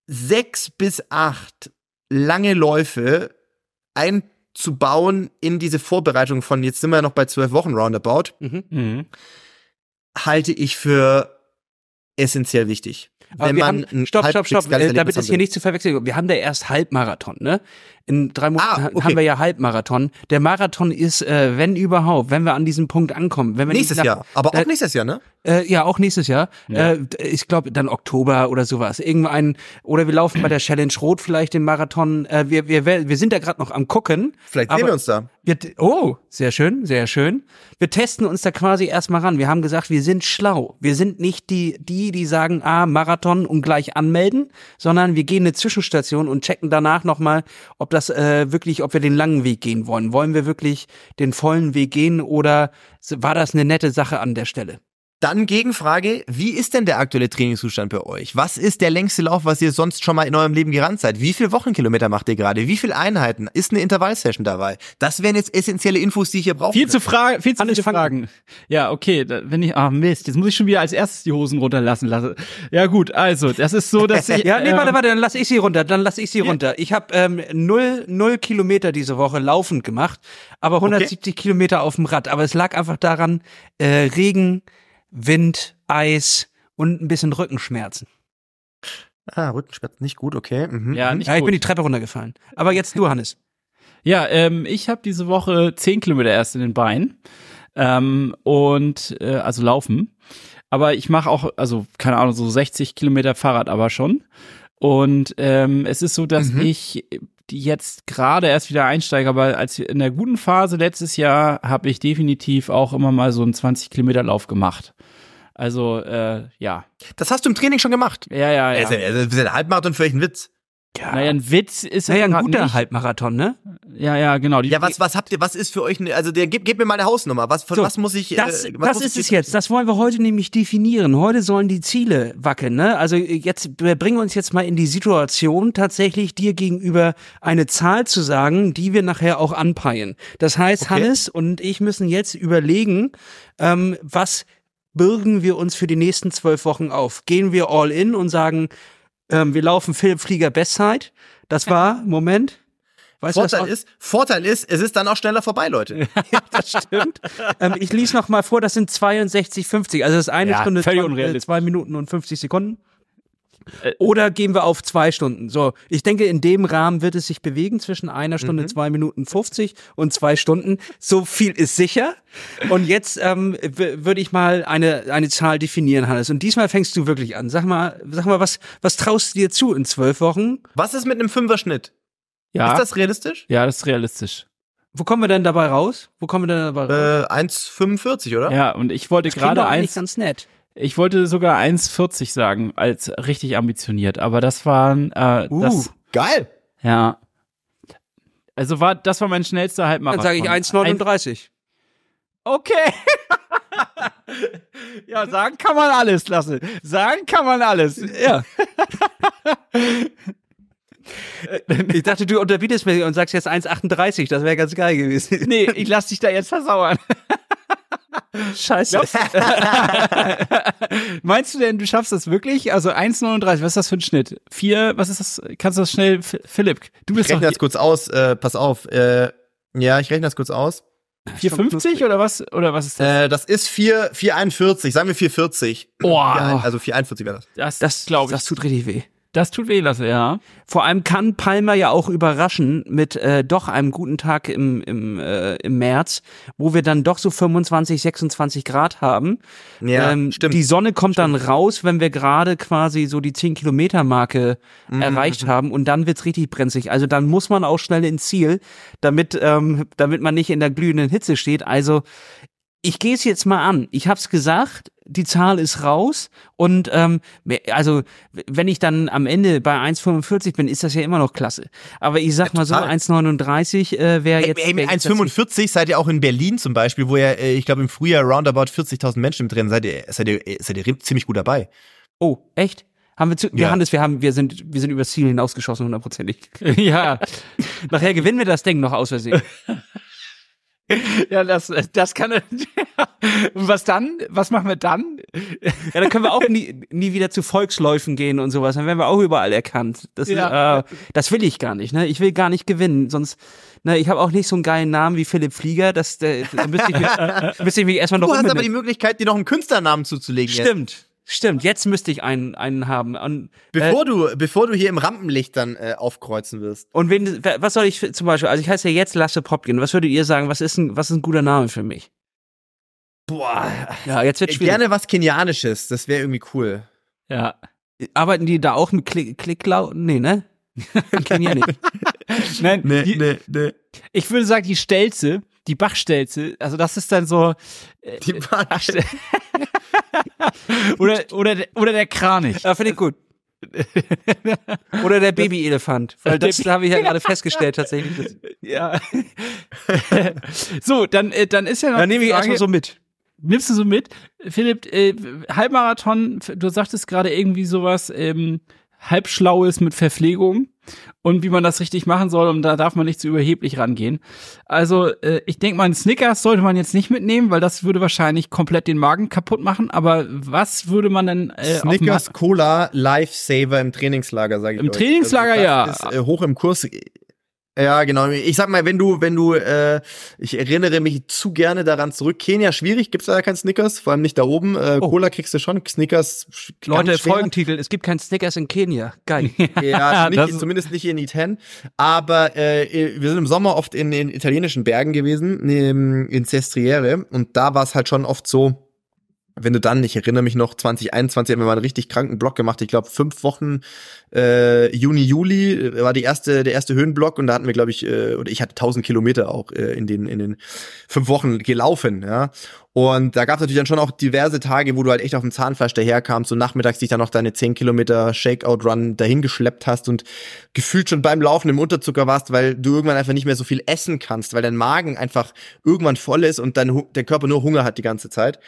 sechs bis acht lange Läufe einzubauen in diese Vorbereitung von, jetzt sind wir noch bei zwölf Wochen roundabout, Mhm. halte ich für essentiell wichtig. Aber Wenn wir man haben, stopp, stopp, stopp, geiles äh, damit es hier nicht zu verwechseln. Wir haben da erst Halbmarathon, ne? In drei Monaten Ah, okay. haben wir ja Halbmarathon. Der Marathon ist, äh, wenn überhaupt, wenn wir an diesem Punkt ankommen, wenn wir Nächstes nach- Jahr. Aber auch nächstes Jahr, ne? Äh, ja, auch nächstes Jahr. Ja. Äh, ich glaube dann Oktober oder sowas. Irgendein oder wir laufen bei der Challenge Rot vielleicht den Marathon. Äh, wir, wir, wir sind da gerade noch am gucken. Vielleicht sehen wir uns da. Wir, oh, sehr schön, sehr schön. Wir testen uns da quasi erstmal ran. Wir haben gesagt, wir sind schlau. Wir sind nicht die, die, die sagen, ah, Marathon und gleich anmelden, sondern wir gehen eine Zwischenstation und checken danach nochmal, ob das äh, wirklich, ob wir den langen Weg gehen wollen. Wollen wir wirklich den vollen Weg gehen oder war das eine nette Sache an der Stelle? Dann Gegenfrage, wie ist denn der aktuelle Trainingszustand bei euch? Was ist der längste Lauf, was ihr sonst schon mal in eurem Leben gerannt seid? Wie viele Wochenkilometer macht ihr gerade? Wie viele Einheiten? Ist eine Intervallsession dabei? Das wären jetzt essentielle Infos, die ich hier brauche. Viel zu fragen, viel zu viele Fragen. Ja, okay, da, wenn ich, ah Mist, jetzt muss ich schon wieder als erstes die Hosen runterlassen lassen. Ja gut, also, das ist so, dass ich, Ja, nee, ähm, warte, warte, dann lass ich sie runter, dann lass ich sie runter. Ich habe ähm, null, null Kilometer diese Woche laufend gemacht, aber 170 Kilometer auf dem Rad. Aber es lag einfach daran, äh, Regen, Wind, Eis und ein bisschen Rückenschmerzen. Ah, Rückenschmerz, nicht gut, okay. Mhm. Ja, mhm. nicht Ja, ich gut. bin die Treppe runtergefallen. Aber jetzt du, Hannes. Ja, ähm, ich habe diese Woche 10 Kilometer erst in den Beinen. Ähm, und äh, also laufen. Aber ich mache auch, also, keine Ahnung, so 60 Kilometer Fahrrad aber schon. Und ähm, es ist so, dass Mhm. ich die jetzt gerade erst wieder einsteige, aber als in der guten Phase letztes Jahr habe ich definitiv auch immer mal so einen 20 Kilometer Lauf gemacht. Also, äh, ja. Das hast du im Training schon gemacht. Ja, ja, Ja. ja ein Halbmarathon für euch ein Witz. Naja, ein Witz ist Naja, ein grad guter nicht. Halbmarathon, ne? Ja, ja, genau. Die, Ja, was, was habt ihr, was ist für euch, eine, also der, gib, gib mir mal eine Hausnummer. Was, von So, was muss ich, Das, äh, was das muss ist es jetzt. Das wollen wir heute nämlich definieren. Heute sollen die Ziele wackeln. Ne? Also jetzt wir bringen uns jetzt mal in die Situation, tatsächlich dir gegenüber eine Zahl zu sagen, die wir nachher auch anpeilen. Das heißt, Okay. Hannes und ich müssen jetzt überlegen, ähm, was bürgen wir uns für die nächsten zwölf Wochen auf? Gehen wir all in und sagen, ähm, wir laufen Philipp Flieger Bestzeit? Das war, Moment. Weißt du, Vorteil ist, Vorteil ist, es ist dann auch schneller vorbei, Leute. ja, das stimmt. ähm, ich lese noch mal vor, das sind 62,50. Also das ist eine Ja, Stunde, völlig zwei, äh, unrealistisch. zwei Minuten und 50 Sekunden. Äh, Oder gehen wir auf zwei Stunden? So, ich denke, in dem Rahmen wird es sich bewegen zwischen einer Stunde, zwei Minuten 50 und zwei Stunden. So viel ist sicher. Und jetzt ähm, würde ich mal eine, eine Zahl definieren, Hannes. Und diesmal fängst du wirklich an. Sag mal, sag mal, was, was traust du dir zu in zwölf Wochen? Was ist mit einem Fünferschnitt? ja, Ist das realistisch? ja, das ist realistisch. Wo kommen wir denn dabei raus? Wo kommen wir denn dabei raus? Äh, 1,45, oder? Ja, und ich wollte gerade eins, ganz nett. Ich wollte sogar 1,40 sagen, als richtig ambitioniert, aber das waren, äh, Uh, das, geil. ja. Also war, das war mein schnellster Halbmarathon. Dann sage ich 1,39. Okay. ja, sagen kann man alles, Lasse. Sagen kann man alles. Ja. Ich dachte, du unterbietest mir und sagst jetzt 1,38. Das wäre ganz geil gewesen. Nee, ich lass dich da jetzt versauern. Scheiße. Meinst du denn, du schaffst das wirklich? Also 1,39, was ist das für ein Schnitt? Vier, was ist das? Kannst du das schnell, Philipp? Du Ich bist doch rechne das kurz aus, äh, pass auf. Äh, ja, ich rechne das kurz aus. 4,50 oder was? Oder was ist das? Äh, das ist 4, 441, sagen wir 440. Boah. Ja, also 441 wäre das. Das, Das, glaube ich. das tut richtig weh. Das tut weh, Lasse, ja. Vor allem kann Palmer ja auch überraschen mit äh, doch einem guten Tag im, im, äh, im März, wo wir dann doch so 25, 26 Grad haben. Ja, ähm, stimmt. Die Sonne kommt dann raus, wenn wir gerade quasi so die 10 Kilometer Marke Mhm, erreicht haben und dann wird's richtig brenzlig. Also dann muss man auch schnell ins Ziel, damit, ähm, damit man nicht in der glühenden Hitze steht. Also ich gehe es jetzt mal an. Ich hab's gesagt, die Zahl ist raus und ähm, also wenn ich dann am Ende bei 1,45 bin, ist das ja immer noch klasse. Aber ich sag mal so, total. 1,39 äh, wäre jetzt. ey, mit wär jetzt das 1,45 seid ihr auch in Berlin zum Beispiel, wo ja, äh, ich glaube, im Frühjahr roundabout 40.000 Menschen mit drin seid ihr, seid ihr, seid ihr ziemlich gut dabei. Oh, echt? Haben wir zu, wir Ja. Hannes, wir haben, wir sind, wir sind übers Ziel hinausgeschossen, hundertprozentig. ja. Nachher gewinnen wir das Ding noch aus Versehen. Ja, das, das kann er. Und was dann? Was machen wir dann? Ja, dann können wir auch nie, nie wieder zu Volksläufen gehen und sowas. Dann werden wir auch überall erkannt. Das, Ja. ist, äh, das will ich gar nicht. Ne? Ich will gar nicht gewinnen. Sonst, ne, ich habe auch nicht so einen geilen Namen wie Philipp Flieger. Das, der, da müsste ich, mich, müsste ich mich erstmal noch Du hast aber die Möglichkeit, dir noch einen Künstlernamen zuzulegen. jetzt. Stimmt. Jetzt müsste ich einen, einen haben. Und, Bevor du, bevor du hier im Rampenlicht dann äh, aufkreuzen wirst. und wen, was soll ich zum Beispiel? Also ich heiße ja jetzt Lasse Popkin. Was würdet ihr sagen? Was ist ein, was ist ein guter Name für mich? Boah, Ja, jetzt wird schwierig. gerne was Kenianisches, das wäre irgendwie cool. Ja. Arbeiten die da auch mit Klick, Klicklau? Nee, ne? Kennen ja nicht. Nein, die, nee, nee. ich würde sagen, die Stelze, die Bachstelze, also das ist dann so. Äh, Die Bachstel- oder, oder, der- oder der Kranich. Ja, finde ich gut. Oder der Babyelefant. Weil das habe ich ja gerade festgestellt tatsächlich. Das, Ja. so, dann, äh, dann ist ja noch. dann nehme ich erstmal so mit. Nimmst du so mit? Philipp, äh, Halbmarathon, du sagtest gerade irgendwie sowas ähm, Halbschlaues mit Verpflegung und wie man das richtig machen soll und da darf man nicht zu überheblich rangehen. Also äh, ich denke mal, einen Snickers sollte man jetzt nicht mitnehmen, weil das würde wahrscheinlich komplett den Magen kaputt machen. Aber was würde man denn äh, Snickers Cola Lifesaver im Trainingslager, sage ich Im euch. Trainingslager, das ja. Ist, äh, hoch im Kurs. Ja, genau. Ich sag mal, wenn du, wenn du, äh, ich erinnere mich zu gerne daran zurück. Kenia schwierig, gibt's da kein Snickers, vor allem nicht da oben. Äh, Oh. Cola kriegst du schon, Snickers. Leute. Folgentitel, es gibt keinen Snickers in Kenia. Geil. Ja, nicht, zumindest nicht in I10. Aber äh, wir sind im Sommer oft in den italienischen Bergen gewesen, in, in Sestriere. Und da war es halt schon oft so, wenn du dann, ich erinnere mich noch, 2021 haben wir mal einen richtig kranken Block gemacht. Ich glaube, fünf Wochen äh, Juni, Juli äh, war die erste, der erste Höhenblock und da hatten wir, glaube ich, äh, oder ich hatte 1000 Kilometer auch äh, in den in den fünf Wochen gelaufen, ja. Und da gab es natürlich dann schon auch diverse Tage, wo du halt echt auf dem Zahnfleisch daherkamst und nachmittags dich dann noch deine 10 Kilometer Shakeout-Run dahin geschleppt hast und gefühlt schon beim Laufen im Unterzucker warst, weil du irgendwann einfach nicht mehr so viel essen kannst, weil dein Magen einfach irgendwann voll ist und dein, der Körper nur Hunger hat die ganze Zeit.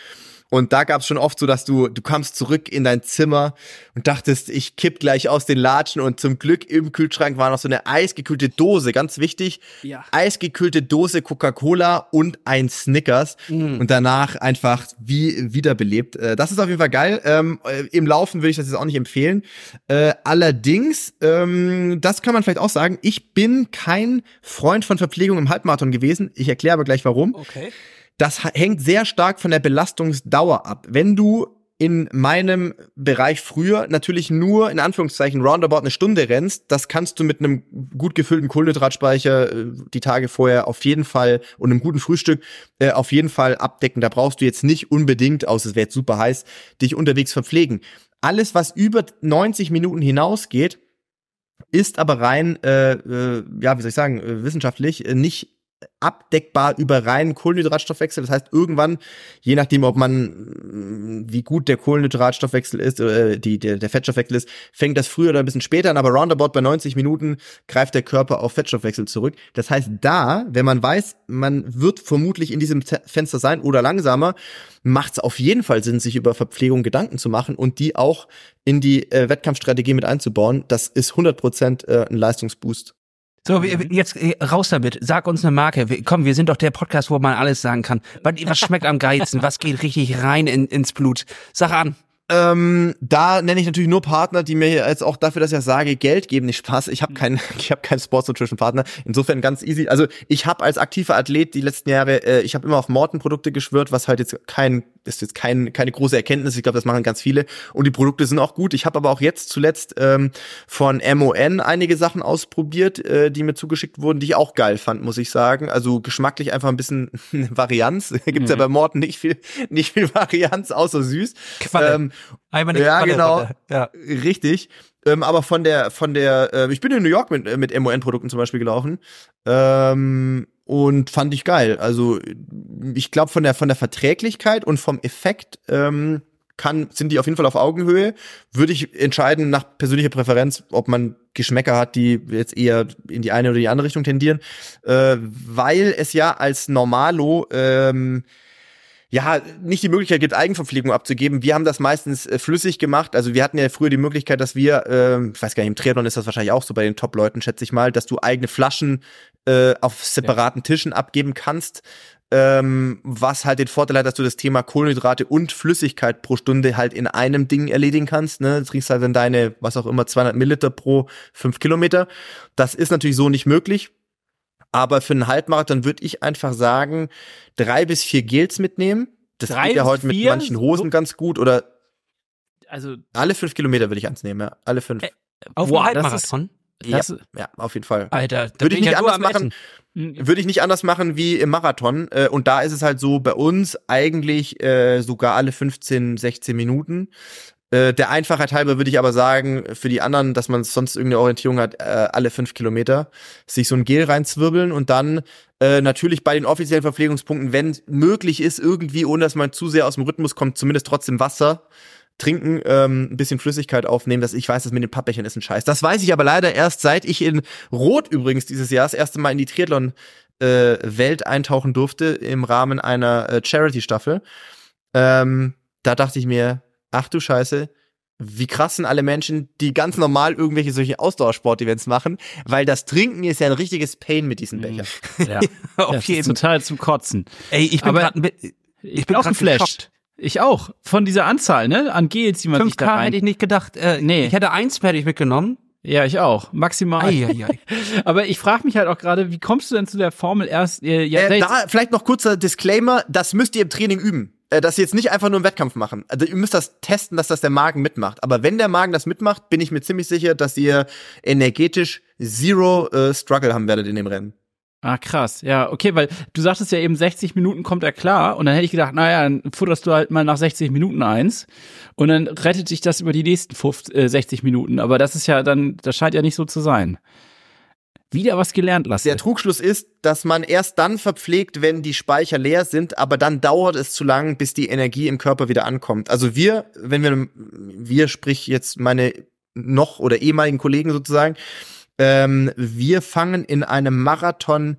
Und da gab es schon oft so, dass du, du kamst zurück in dein Zimmer und dachtest, ich kipp gleich aus den Latschen und zum Glück im Kühlschrank war noch so eine eisgekühlte Dose, ganz wichtig, Ja. eisgekühlte Dose Coca-Cola und ein Snickers und danach einfach wie wiederbelebt. Äh, das ist auf jeden Fall geil. Ähm, äh, Im Laufen würde ich das jetzt auch nicht empfehlen. Äh, allerdings, ähm, das kann man vielleicht auch sagen, ich bin kein Freund von Verpflegung im Halbmarathon gewesen. Ich erkläre aber gleich warum Okay. Das hängt sehr stark von der Belastungsdauer ab. Wenn du in meinem Bereich früher natürlich nur in Anführungszeichen roundabout eine Stunde rennst, das kannst du mit einem gut gefüllten Kohlenhydratspeicher äh, die Tage vorher auf jeden Fall und einem guten Frühstück äh, auf jeden Fall abdecken. Da brauchst du jetzt nicht unbedingt, außer es wäre jetzt super heiß, dich unterwegs verpflegen. Alles, was über 90 Minuten hinausgeht, ist aber rein, äh, äh, ja, wie soll ich sagen, äh, wissenschaftlich äh, nicht abdeckbar über reinen Kohlenhydratstoffwechsel. Das heißt, irgendwann, je nachdem, ob man, wie gut der Kohlenhydratstoffwechsel ist, äh, die, der, der Fettstoffwechsel ist, fängt das früher oder ein bisschen später an, aber roundabout bei 90 Minuten greift der Körper auf Fettstoffwechsel zurück. Das heißt, da, wenn man weiß, man wird vermutlich in diesem Fenster sein oder langsamer, macht es auf jeden Fall Sinn, sich über Verpflegung Gedanken zu machen und die auch in die äh, Wettkampfstrategie mit einzubauen. Das ist 100% äh, ein Leistungsboost. So, wir- jetzt äh, raus damit. Sag uns eine Marke. Komm, wir sind doch der Podcast, wo man alles sagen kann. Was, schmeckt am geilsten? Was geht richtig rein in, ins Blut? Sag an. Ähm, da nenne ich natürlich nur Partner, die mir jetzt auch dafür, dass ich das sage, Geld geben, nicht Spaß. Ich habe keinen, ich habe keinen Sports Nutrition Partner. Insofern ganz easy. Also ich habe als aktiver Athlet die letzten Jahre, äh, ich habe immer auf Morten Produkte geschwört, was halt jetzt kein, ist jetzt kein, keine große Erkenntnis. Ich glaube, das machen ganz viele. Und die Produkte sind auch gut. Ich habe aber auch jetzt zuletzt ähm, von MON einige Sachen ausprobiert, äh, die mir zugeschickt wurden, die ich auch geil fand, muss ich sagen. Also geschmacklich einfach ein bisschen Varianz. Gibt's ja bei Morten nicht viel, nicht viel Varianz, außer süß. Qualle. Ähm, Einmal Ja, Qualle genau. Ja. Richtig. Ähm, aber von der, von der, äh, ich bin in New York mit, äh, mit MON-Produkten zum Beispiel gelaufen. Ähm, und fand ich geil. Also ich glaube von der von der Verträglichkeit und vom Effekt ähm, kann sind die auf jeden Fall auf Augenhöhe. Würde ich entscheiden nach persönlicher Präferenz, ob man Geschmäcker hat, die jetzt eher in die eine oder die andere Richtung tendieren, äh, weil es ja als Normalo ähm, ja, nicht die Möglichkeit gibt, Eigenverpflegung abzugeben. Wir haben das meistens äh, flüssig gemacht. Also wir hatten ja früher die Möglichkeit, dass wir, ähm, ich weiß gar nicht, im Triathlon ist das wahrscheinlich auch so bei den Top-Leuten, schätze ich mal, dass du eigene Flaschen äh, auf separaten Tischen abgeben kannst. Ähm, was halt den Vorteil hat, dass du das Thema Kohlenhydrate und Flüssigkeit pro Stunde halt in einem Ding erledigen kannst. Ne? Du trinkst halt dann deine, was auch immer, 200 Milliliter pro fünf Kilometer. Das ist natürlich so nicht möglich. Aber für einen Halbmarathon würde ich einfach sagen, drei bis vier Gels mitnehmen. Das Drei geht ja heute mit vier? manchen Hosen ganz gut. Oder Also, alle fünf Kilometer würde ich eins nehmen, ja. Alle fünf. Äh, Auf das Halbmarathon? ja, ja, auf jeden Fall. Alter, da Würde ich nicht ja anders machen. Essen. hm, Würde ich nicht anders machen wie im Marathon. Äh, Und da ist es halt so bei uns eigentlich äh, sogar alle 15, 16 Minuten. Äh, Der Einfachheit halber würde ich aber sagen, für die anderen, dass man sonst irgendeine Orientierung hat, äh, alle fünf Kilometer, sich so ein Gel reinzwirbeln und dann äh, natürlich bei den offiziellen Verpflegungspunkten, wenn möglich ist, irgendwie, ohne dass man zu sehr aus dem Rhythmus kommt, zumindest trotzdem Wasser trinken, ähm, ein bisschen Flüssigkeit aufnehmen. Das, ich weiß, das mit den Pappbechern ist ein Scheiß. Das weiß ich aber leider erst, seit ich in Rot übrigens dieses Jahr das erste Mal in die Triathlon äh, Welt eintauchen durfte im Rahmen einer äh, Charity-Staffel. Ähm, da dachte ich mir, ach du Scheiße, wie krass sind alle Menschen, die ganz normal irgendwelche solche Ausdauersport-Events machen, weil das Trinken ist ja ein richtiges Pain mit diesen Bechern. ja. Auf das jeden ist total zum Kotzen. Ey, ich bin gerade Ich, bin auch geflasht. geschockt. Ich auch. Von dieser Anzahl, ne? An Gels, die man sich da 5K rein... hätte ich nicht gedacht. Äh, Nee. Ich hätte eins hätte ich mitgenommen. Ja, ich auch. Maximal. Eieiei. Aber ich frage mich halt auch gerade, wie kommst du denn zu der Formel erst? Äh, ja, Äh, da vielleicht noch kurzer Disclaimer, das müsst ihr im Training üben. Äh, dass ihr jetzt nicht einfach nur im Wettkampf machen. Also ihr müsst das testen, dass das der Magen mitmacht. Aber wenn der Magen das mitmacht, bin ich mir ziemlich sicher, dass ihr energetisch zero äh, Struggle haben werdet in dem Rennen. Ah, krass. Ja, okay, weil du sagtest ja eben, 60 Minuten kommt er klar. Und dann hätte ich gedacht, naja, dann futterst du halt mal nach 60 Minuten eins. Und dann rettet sich das über die nächsten 50, äh, 60 Minuten. Aber das ist ja dann, das scheint ja nicht so zu sein. Wieder was gelernt, Lasse. Der Trugschluss ist, dass man erst dann verpflegt, wenn die Speicher leer sind, aber dann dauert es zu lang, bis die Energie im Körper wieder ankommt. Also wir, wenn wir, wir sprich jetzt meine noch oder ehemaligen Kollegen sozusagen, ähm, wir fangen in einem Marathon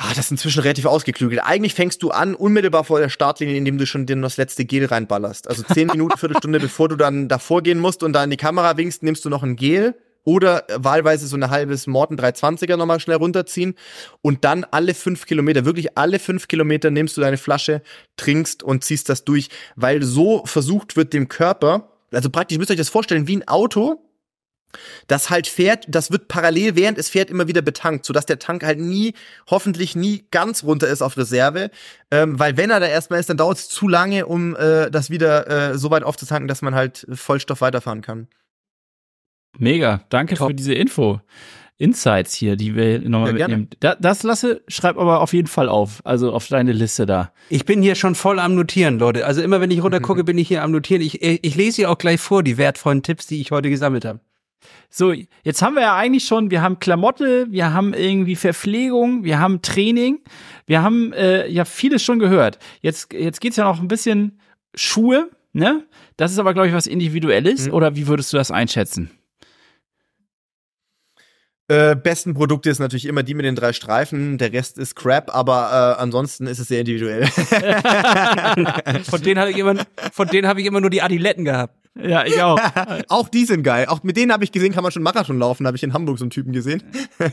Ah, das ist inzwischen relativ ausgeklügelt. Eigentlich fängst du an, unmittelbar vor der Startlinie, indem du schon dir das letzte Gel reinballerst. Also zehn Minuten, Viertelstunde, bevor du dann davor gehen musst und da in die Kamera winkst, nimmst du noch ein Gel oder wahlweise so eine halbes Morten 320er nochmal schnell runterziehen und dann alle fünf Kilometer, wirklich alle fünf Kilometer nimmst du deine Flasche, trinkst und ziehst das durch, weil so versucht wird dem Körper, also praktisch, ihr müsst euch das vorstellen, wie ein Auto, das halt fährt, das wird parallel, während es fährt, immer wieder betankt, sodass der Tank halt nie, hoffentlich nie ganz runter ist auf Reserve. Ähm, weil wenn er da erstmal ist, dann dauert es zu lange, um äh, das wieder äh, so weit aufzutanken, dass man halt Vollstoff weiterfahren kann. Mega. Danke Top. für diese Info. Insights hier, die wir nochmal Ja, mitnehmen. Da, das lasse, schreib aber auf jeden Fall auf. Also auf deine Liste da. Ich bin hier schon voll am Notieren, Leute. Also immer wenn ich runtergucke, bin ich hier am Notieren. Ich, ich lese hier auch gleich vor, die wertvollen Tipps, die ich heute gesammelt habe. So, jetzt haben wir ja eigentlich schon, wir haben Klamotte, wir haben irgendwie Verpflegung, wir haben Training, wir haben äh, ja vieles schon gehört. Jetzt, jetzt geht's ja noch ein bisschen Schuhe, ne? Das ist aber, glaube ich, was Individuelles. Mhm. Oder wie würdest du das einschätzen? Äh, besten Produkte ist natürlich immer die mit den drei Streifen, der Rest ist Crap, aber äh, ansonsten ist es sehr individuell. Von denen habe ich immer, von denen habe ich immer nur die Adiletten gehabt. Ja, ich auch. auch die sind geil. Auch mit denen habe ich gesehen, kann man schon Marathon laufen, habe ich in Hamburg so einen Typen gesehen.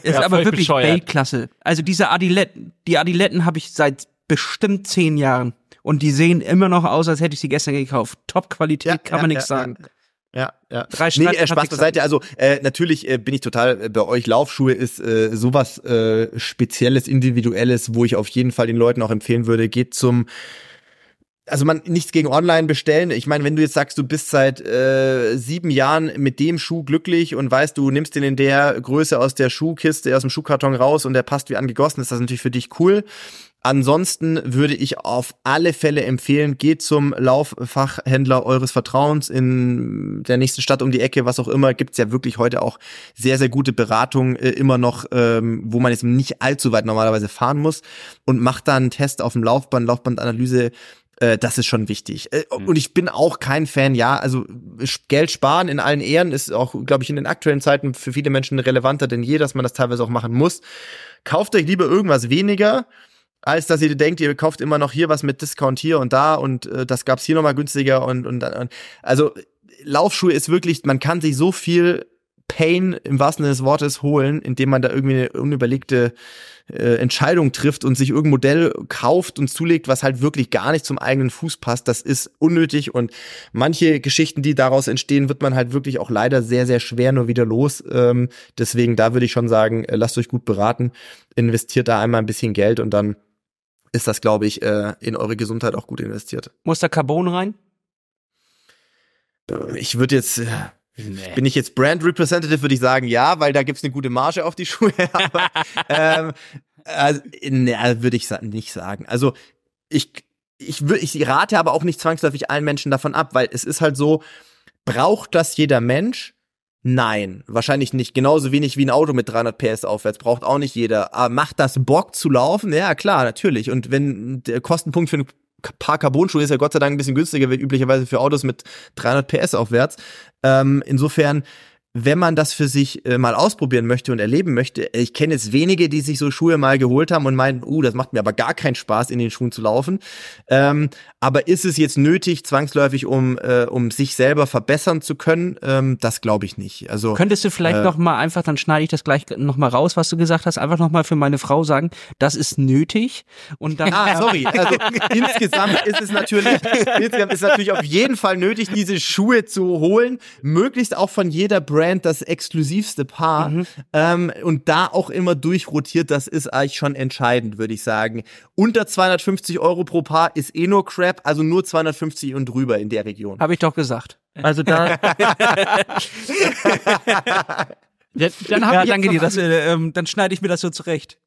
Ist Ja, aber wirklich. Weltklasse. Also diese Adiletten, die Adiletten habe ich seit bestimmt zehn Jahren. Und die sehen immer noch aus, als hätte ich sie gestern gekauft. Top-Qualität, kann man nichts sagen. Ja, ja. Drei Nee, äh, Spaß beiseite. Also äh, natürlich äh, bin ich total äh, bei euch. Laufschuhe ist äh, sowas äh, Spezielles, Individuelles, wo ich auf jeden Fall den Leuten auch empfehlen würde, geht zum also man nichts gegen online bestellen. Ich meine, wenn du jetzt sagst, du bist seit äh, sieben Jahren mit dem Schuh glücklich und weißt, du nimmst den in der Größe aus der Schuhkiste, aus dem Schuhkarton raus und der passt wie angegossen, ist das natürlich für dich cool. Ansonsten würde ich auf alle Fälle empfehlen, geht zum Lauffachhändler eures Vertrauens in der nächsten Stadt um die Ecke, was auch immer. Gibt's ja wirklich heute auch sehr, sehr gute Beratung äh, immer noch, ähm, wo man jetzt nicht allzu weit normalerweise fahren muss und macht dann einen Test auf dem Laufband, Laufbandanalyse. Äh, das ist schon wichtig. Äh, Und ich bin auch kein Fan, ja, also Geld sparen in allen Ehren ist auch, glaube ich, in den aktuellen Zeiten für viele Menschen relevanter denn je, dass man das teilweise auch machen muss. Kauft euch lieber irgendwas weniger, als dass ihr denkt, ihr kauft immer noch hier was mit Discount hier und da und äh, das gab's hier nochmal günstiger und, und, und also Laufschuhe ist wirklich, man kann sich so viel Pain im wahrsten Sinne des Wortes holen, indem man da irgendwie eine unüberlegte äh, Entscheidung trifft und sich irgendein Modell kauft und zulegt, was halt wirklich gar nicht zum eigenen Fuß passt. Das ist unnötig und manche Geschichten, die daraus entstehen, wird man halt wirklich auch leider sehr, sehr schwer nur wieder los. Ähm, deswegen, da würde ich schon sagen, äh, lasst euch gut beraten, investiert da einmal ein bisschen Geld und dann ist das, glaube ich, äh, in eure Gesundheit auch gut investiert. Muss da Carbon rein? Ich würde jetzt, äh, Nee. Bin ich jetzt Brand Representative, würde ich sagen, ja, weil da gibt's eine gute Marge auf die Schuhe. Aber ähm, also, ne, würde ich nicht sagen. Also ich, ich, ich rate aber auch nicht zwangsläufig allen Menschen davon ab, weil es ist halt so, braucht das jeder Mensch? Nein, wahrscheinlich nicht. Genauso wenig wie ein Auto mit 300 PS aufwärts braucht auch nicht jeder. Aber macht das Bock zu laufen? Ja, klar, natürlich. Und wenn der Kostenpunkt für ein paar Carbon-Schuhe ist ja Gott sei Dank ein bisschen günstiger, wie üblicherweise für Autos mit 300 PS aufwärts. Ähm, insofern wenn man das für sich äh, mal ausprobieren möchte und erleben möchte, ich kenne jetzt wenige, die sich so Schuhe mal geholt haben und meinen, uh, das macht mir aber gar keinen Spaß, in den Schuhen zu laufen. Ähm, aber ist es jetzt nötig, zwangsläufig, um, äh, um sich selber verbessern zu können? Ähm, das glaube ich nicht. Also Könntest du vielleicht äh, noch mal einfach, dann schneide ich das gleich noch mal raus, was du gesagt hast, einfach noch mal für meine Frau sagen, das ist nötig und dann Ah, sorry. Also insgesamt ist es natürlich insgesamt ist natürlich auf jeden Fall nötig, diese Schuhe zu holen, möglichst auch von jeder Brand Brand das exklusivste Paar mhm. ähm, und da auch immer durchrotiert, das ist eigentlich schon entscheidend, würde ich sagen. Unter 250 Euro pro Paar ist eh nur Crap, also nur 250 und drüber in der Region. Habe ich doch gesagt. Also da. ja, dann hab ja, danke dir. Das, äh, ähm, dann schneide ich mir das so zurecht.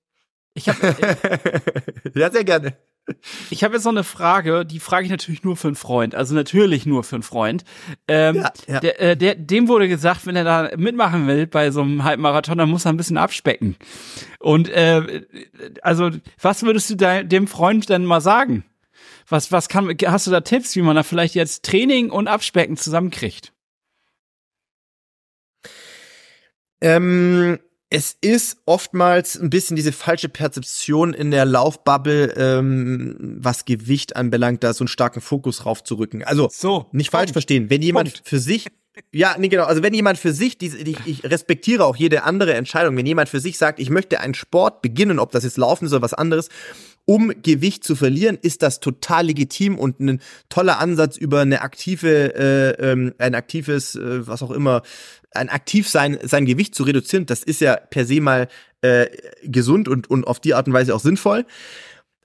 Ich habe. ja, sehr gerne. Ich habe jetzt noch eine Frage, die frage ich natürlich nur für einen Freund, also natürlich nur für einen Freund. Ähm, ja, ja. Der, äh, der, dem wurde gesagt, wenn er da mitmachen will bei so einem Halbmarathon, dann muss er ein bisschen abspecken. Und äh, also, was würdest du da, dem Freund denn mal sagen? Was, was kann, hast du da Tipps, wie man da vielleicht jetzt Training und Abspecken zusammenkriegt? Ähm, es ist oftmals ein bisschen diese falsche Perzeption in der Laufbubble, ähm, was Gewicht anbelangt, da so einen starken Fokus raufzurücken. Also so, nicht falsch verstehen. Wenn jemand Punkt. für sich ja, nee, genau. Also wenn jemand für sich, die, ich, ich respektiere auch jede andere Entscheidung, wenn jemand für sich sagt, ich möchte einen Sport beginnen, ob das jetzt Laufen ist oder was anderes, um Gewicht zu verlieren, ist das total legitim und ein toller Ansatz über eine aktive, äh, ähm, ein aktives, äh, was auch immer, ein aktiv sein, sein Gewicht zu reduzieren. Das ist ja per se mal äh, gesund und, und auf die Art und Weise auch sinnvoll.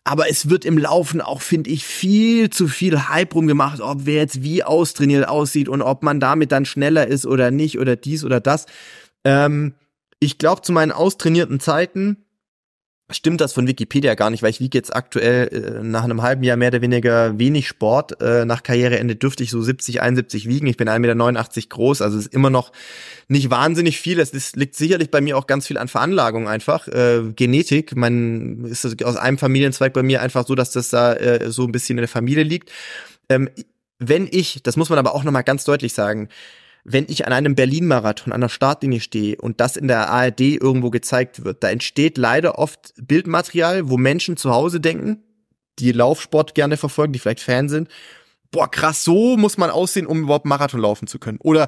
Aber es wird im Laufen auch, finde ich, viel zu viel Hype rumgemacht, ob wer jetzt wie austrainiert aussieht und ob man damit dann schneller ist oder nicht oder dies oder das. Ähm, ich glaube, zu meinen austrainierten Zeiten stimmt das von Wikipedia gar nicht, weil ich wiege jetzt aktuell äh, nach einem halben Jahr mehr oder weniger wenig Sport. Äh, nach Karriereende dürfte ich so 70, 71 wiegen. Ich bin 1,89 Meter groß, also ist immer noch nicht wahnsinnig viel. Es liegt sicherlich bei mir auch ganz viel an Veranlagung einfach. Äh, Genetik, man ist aus einem Familienzweig bei mir einfach so, dass das da äh, so ein bisschen in der Familie liegt. Ähm, wenn ich, das muss man aber auch nochmal ganz deutlich sagen, wenn ich an einem Berlin-Marathon an der Startlinie stehe und das in der ARD irgendwo gezeigt wird, da entsteht leider oft Bildmaterial, wo Menschen zu Hause denken, die Laufsport gerne verfolgen, die vielleicht Fan sind, boah, krass, so muss man aussehen, um überhaupt Marathon laufen zu können. Oder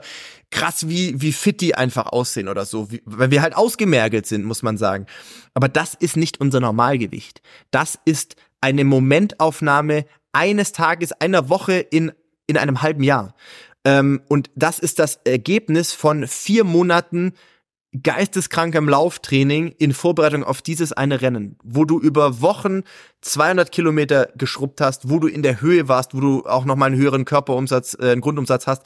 krass, wie, wie fit die einfach aussehen oder so. Wie, weil wir halt ausgemergelt sind, muss man sagen. Aber das ist nicht unser Normalgewicht. Das ist eine Momentaufnahme eines Tages, einer Woche in, in einem halben Jahr. Ähm, und das ist das Ergebnis von vier Monaten geisteskrankem Lauftraining in Vorbereitung auf dieses eine Rennen, wo du über Wochen 200 Kilometer geschrubbt hast, wo du in der Höhe warst, wo du auch noch mal einen höheren Körperumsatz, äh, einen Grundumsatz hast,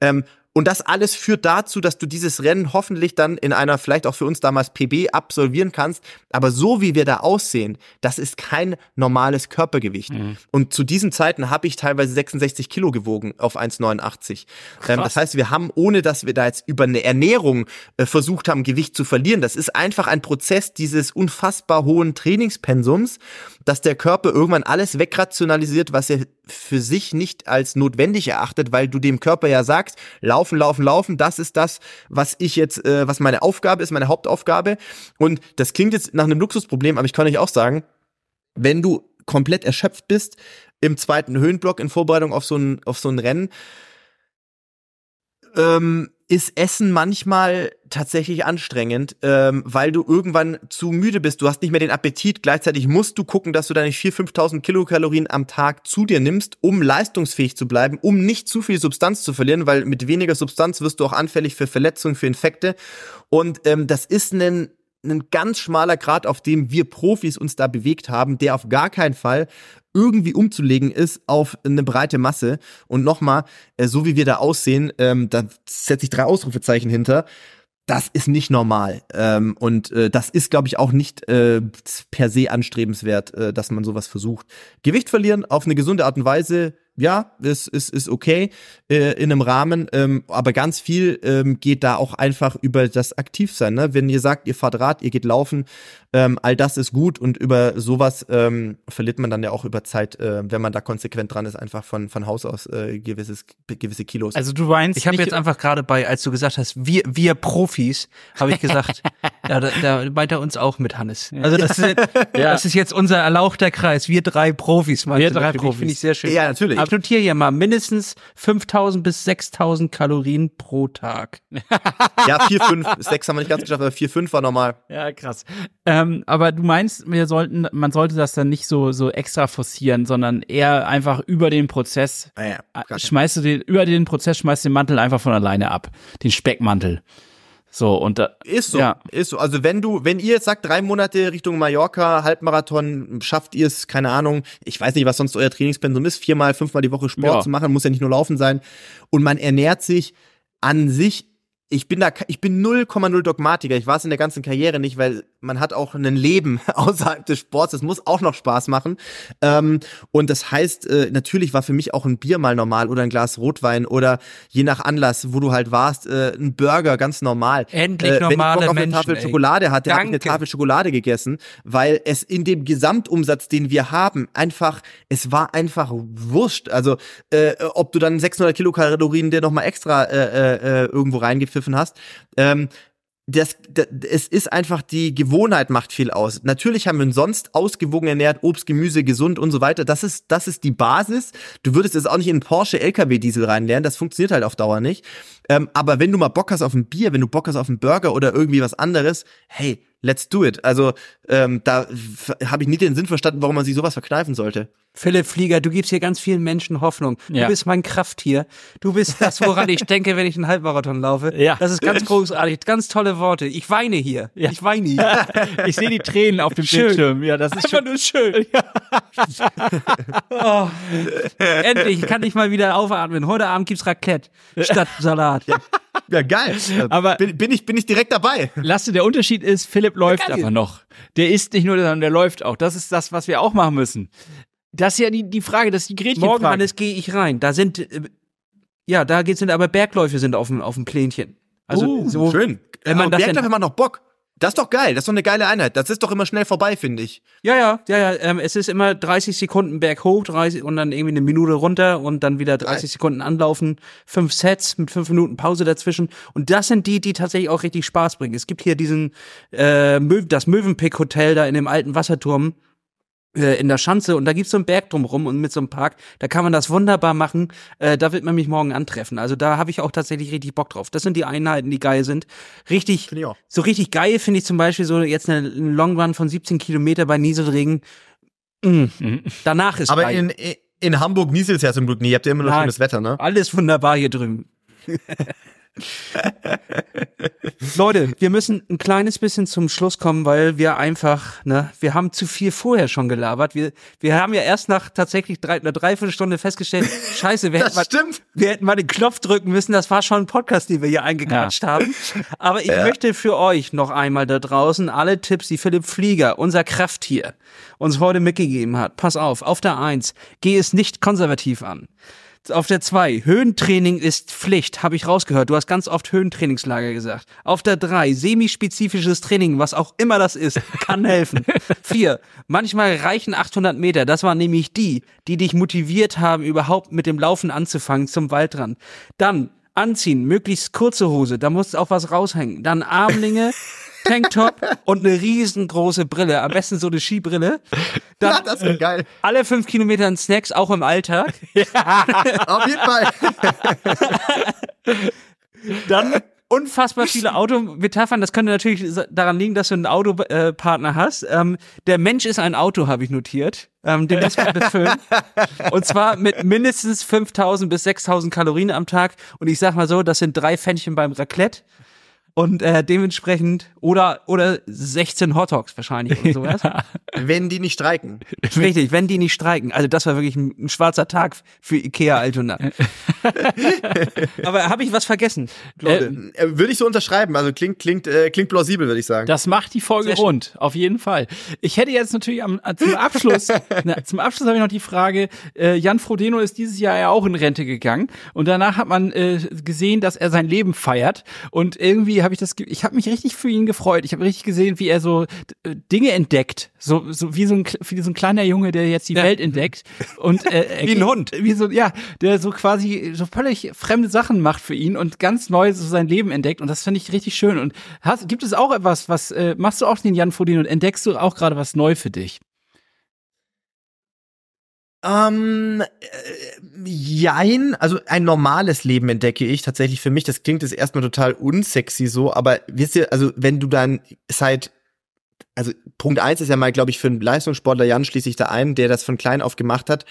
ähm, und das alles führt dazu, dass du dieses Rennen hoffentlich dann in einer vielleicht auch für uns damals PB absolvieren kannst. Aber so wie wir da aussehen, das ist kein normales Körpergewicht. Mhm. Und zu diesen Zeiten habe ich teilweise 66 Kilo gewogen auf 1,89. Ähm, das heißt, wir haben, ohne dass wir da jetzt über eine Ernährung äh, versucht haben, Gewicht zu verlieren, das ist einfach ein Prozess dieses unfassbar hohen Trainingspensums, dass der Körper irgendwann alles wegrationalisiert, was er für sich nicht als notwendig erachtet, weil du dem Körper ja sagst, laufen, laufen, laufen, das ist das, was ich jetzt, äh, was meine Aufgabe ist, meine Hauptaufgabe. Und das klingt jetzt nach einem Luxusproblem, aber ich kann euch auch sagen, wenn du komplett erschöpft bist im zweiten Höhenblock in Vorbereitung auf so ein, auf so ein Rennen, ähm, ist Essen manchmal tatsächlich anstrengend, ähm, weil du irgendwann zu müde bist. Du hast nicht mehr den Appetit. Gleichzeitig musst du gucken, dass du deine 4.000, 5.000 Kilokalorien am Tag zu dir nimmst, um leistungsfähig zu bleiben, um nicht zu viel Substanz zu verlieren, weil mit weniger Substanz wirst du auch anfällig für Verletzungen, für Infekte. Und ähm, das ist ein ein ganz schmaler Grad, auf dem wir Profis uns da bewegt haben, der auf gar keinen Fall irgendwie umzulegen ist auf eine breite Masse. Und nochmal, äh, so wie wir da aussehen, ähm, da setze ich drei Ausrufezeichen hinter. Das ist nicht normal. Ähm, und äh, das ist, glaube ich, auch nicht äh, per se anstrebenswert, dass man sowas versucht. Gewicht verlieren auf eine gesunde Art und Weise, ja, ist, ist, ist okay äh, in einem Rahmen, ähm, aber ganz viel ähm, geht da auch einfach über das Aktivsein. Ne? Wenn ihr sagt, ihr fahrt Rad, ihr geht laufen, ähm, all das ist gut und über sowas ähm, verliert man dann ja auch über Zeit, äh, wenn man da konsequent dran ist, einfach von, von Haus aus äh, gewisses, gewisse Kilos. Also du meinst, ich habe jetzt einfach gerade bei, als du gesagt hast, wir, wir Profis, habe ich gesagt, ja, da, da meint er uns auch mit Hannes. Also das ist, ja. das ist jetzt unser erlauchter Kreis, wir drei Profis. Wir drei Profis. Finde ich sehr schön. Ja, natürlich. Ich notiere hier mal mindestens 5000 bis 6000 Kalorien pro Tag. ja, vier, fünf, sechs haben wir nicht ganz geschafft, aber vier, fünf war normal. Ja, krass. Ähm, aber du meinst, wir sollten, man sollte das dann nicht so, so extra forcieren, sondern eher einfach über den Prozess, Ah ja, äh, schmeißt du den, über den Prozess schmeißt den Mantel einfach von alleine ab. Den Speckmantel. So, und da, Ist so, Ja. ist so. Also wenn du, wenn ihr jetzt sagt, drei Monate Richtung Mallorca, Halbmarathon, schafft ihr es, keine Ahnung, ich weiß nicht, was sonst euer Trainingspensum ist, viermal, fünfmal die Woche Sport Ja. zu machen, muss ja nicht nur laufen sein. Und man ernährt sich an sich, ich bin da, ich bin 0,0 Dogmatiker. Ich war es in der ganzen Karriere nicht, weil man hat auch ein Leben außerhalb des Sports. Das muss auch noch Spaß machen. Ähm, und das heißt, äh, natürlich war für mich auch ein Bier mal normal oder ein Glas Rotwein oder je nach Anlass, wo du halt warst, äh, ein Burger ganz normal. Endlich äh, wenn ich normale Bock auf eine Menschen, Tafel ey. Schokolade hatte, habe ich eine. Tafel Schokolade gegessen, weil es in dem Gesamtumsatz, den wir haben, einfach, es war einfach wurscht. Also, äh, ob du dann 600 Kilokalorien dir nochmal extra äh, äh, irgendwo reingepfiffen hast. Ähm, das, das, es ist einfach die Gewohnheit macht viel aus. Natürlich haben wir uns sonst ausgewogen ernährt, Obst, Gemüse, gesund und so weiter. Das ist, das ist die Basis. Du würdest jetzt auch nicht in Porsche LKW Diesel reinlernen. Das funktioniert halt auf Dauer nicht. Ähm, aber wenn du mal Bock hast auf ein Bier, wenn du Bock hast auf einen Burger oder irgendwie was anderes, hey, let's do it. Also ähm, da habe ich nie den Sinn verstanden, warum man sich sowas verkneifen sollte. Philipp Flieger, du gibst hier ganz vielen Menschen Hoffnung. Ja. Du bist mein Krafttier. Du bist das, woran ich denke, wenn ich einen Halbmarathon laufe. Ja. Das ist ganz großartig. Ganz tolle Worte. Ich weine hier. Ich weine hier. ich sehe die Tränen auf dem Schön. Bildschirm. Ja, das ist Einfach schon. nur schön. oh. Endlich kann ich mal wieder aufatmen. Heute Abend gibt's Raclette statt Salat. Ja, geil. Aber- bin, bin ich bin ich direkt dabei. Lasse, der Unterschied ist, Philipp läuft Geil. aber noch. Der ist nicht nur, sondern der läuft auch. Das ist das, was wir auch machen müssen. Das ist ja die, die Frage, das ist die Morgen, Gretchenfrage. Hannes, gehe ich rein. Da sind, äh, ja, da geht's sind aber Bergläufe sind auf dem, auf dem Plänchen. Also, Uh, so, schön. wenn man Aber das Berglauf denn- hat noch Bock. Das ist doch geil. Das ist doch eine geile Einheit. Das ist doch immer schnell vorbei, finde ich. Ja, ja, ja, ja. Ähm, es ist immer 30 Sekunden Berg hoch, 30 und dann irgendwie eine Minute runter und dann wieder 30 Sekunden anlaufen, fünf Sets mit fünf Minuten Pause dazwischen. Und das sind die, die tatsächlich auch richtig Spaß bringen. Es gibt hier diesen äh, Möw das Mövenpick Hotel da in dem alten Wasserturm äh, in der Schanze und da gibt's so einen Berg drumrum und mit so einem Park, da kann man das wunderbar machen. Äh, da wird man mich morgen antreffen. Also da habe ich auch tatsächlich richtig Bock drauf. Das sind die Einheiten, die geil sind. Richtig, so richtig geil finde ich zum Beispiel so jetzt eine, einen Long Run von 17 Kilometer bei Nieselregen. Mm. Danach ist Aber geil. in, in Hamburg nieselt es ja zum Glück nie. Ihr habt ja immer noch Nein. schönes Wetter, ne? Alles wunderbar hier drüben. Leute, wir müssen ein kleines bisschen zum Schluss kommen, weil wir einfach, ne, wir haben zu viel vorher schon gelabert. Wir, wir haben ja erst nach tatsächlich drei, einer Dreiviertelstunde festgestellt, scheiße, wir hätten, mal, wir hätten mal den Knopf drücken müssen. Das war schon ein Podcast, den wir hier eingequatscht haben. Aber ich möchte für euch noch einmal da draußen alle Tipps, die Philipp Flieger, unser Krafttier, uns heute mitgegeben hat. Pass auf, auf der Eins, geh es nicht konservativ an. Auf der 2, Höhentraining ist Pflicht, habe ich rausgehört. Du hast ganz oft Höhentrainingslager gesagt. Auf der 3, semispezifisches Training, was auch immer das ist, kann helfen. 4, manchmal reichen 800 Meter. Das waren nämlich die, die dich motiviert haben, überhaupt mit dem Laufen anzufangen zum Waldrand. Dann anziehen, möglichst kurze Hose, da muss auch was raushängen. Dann Armlinge, Tanktop und eine riesengroße Brille, am besten so eine Skibrille. Dann Ja, das ist geil. alle fünf Kilometer Snacks, auch im Alltag. Auf jeden Fall. Dann unfassbar viele Autometaphern. Das könnte natürlich daran liegen, dass du einen Autopartner hast. Ähm, der Mensch ist ein Auto, habe ich notiert. Ähm, den müssen wir befüllen. Und zwar mit mindestens 5000 bis 6000 Kalorien am Tag. Und ich sag mal so, das sind drei Pfännchen beim Raclette und äh, dementsprechend oder oder 16 Hotdogs wahrscheinlich und sowas. Wenn die nicht streiken. Richtig, wenn die nicht streiken. Also das war wirklich ein, ein schwarzer Tag für Ikea Altona. Aber habe ich was vergessen? Äh, würde ich so unterschreiben. Also klingt klingt äh, klingt plausibel, würde ich sagen. Das macht die Folge rund, auf jeden Fall. Ich hätte jetzt natürlich am zum Abschluss na, zum Abschluss habe ich noch die Frage. Äh, Jan Frodeno ist dieses Jahr ja auch in Rente gegangen und danach hat man äh, gesehen, dass er sein Leben feiert und irgendwie habe ich das, ich habe mich richtig für ihn gefreut. Ich habe richtig gesehen, wie er so äh, Dinge entdeckt, so, so wie so ein wie so ein kleiner Junge, der jetzt die ja. Welt entdeckt und äh, wie ein Hund, wie so ja, der so quasi so völlig fremde Sachen macht für ihn und ganz neu so sein Leben entdeckt und das finde ich richtig schön. Und hast, gibt es auch etwas, was äh, machst du auch den Jan Fodin und entdeckst du auch gerade was neu für dich? Ähm, äh, jein, also ein normales Leben entdecke ich tatsächlich für mich. Das klingt jetzt erstmal total unsexy so, aber wisst ihr, also wenn du dann seit also Punkt eins ist ja mal, glaube ich, für einen Leistungssportler, Jan schließe ich da ein, der das von klein auf gemacht hat.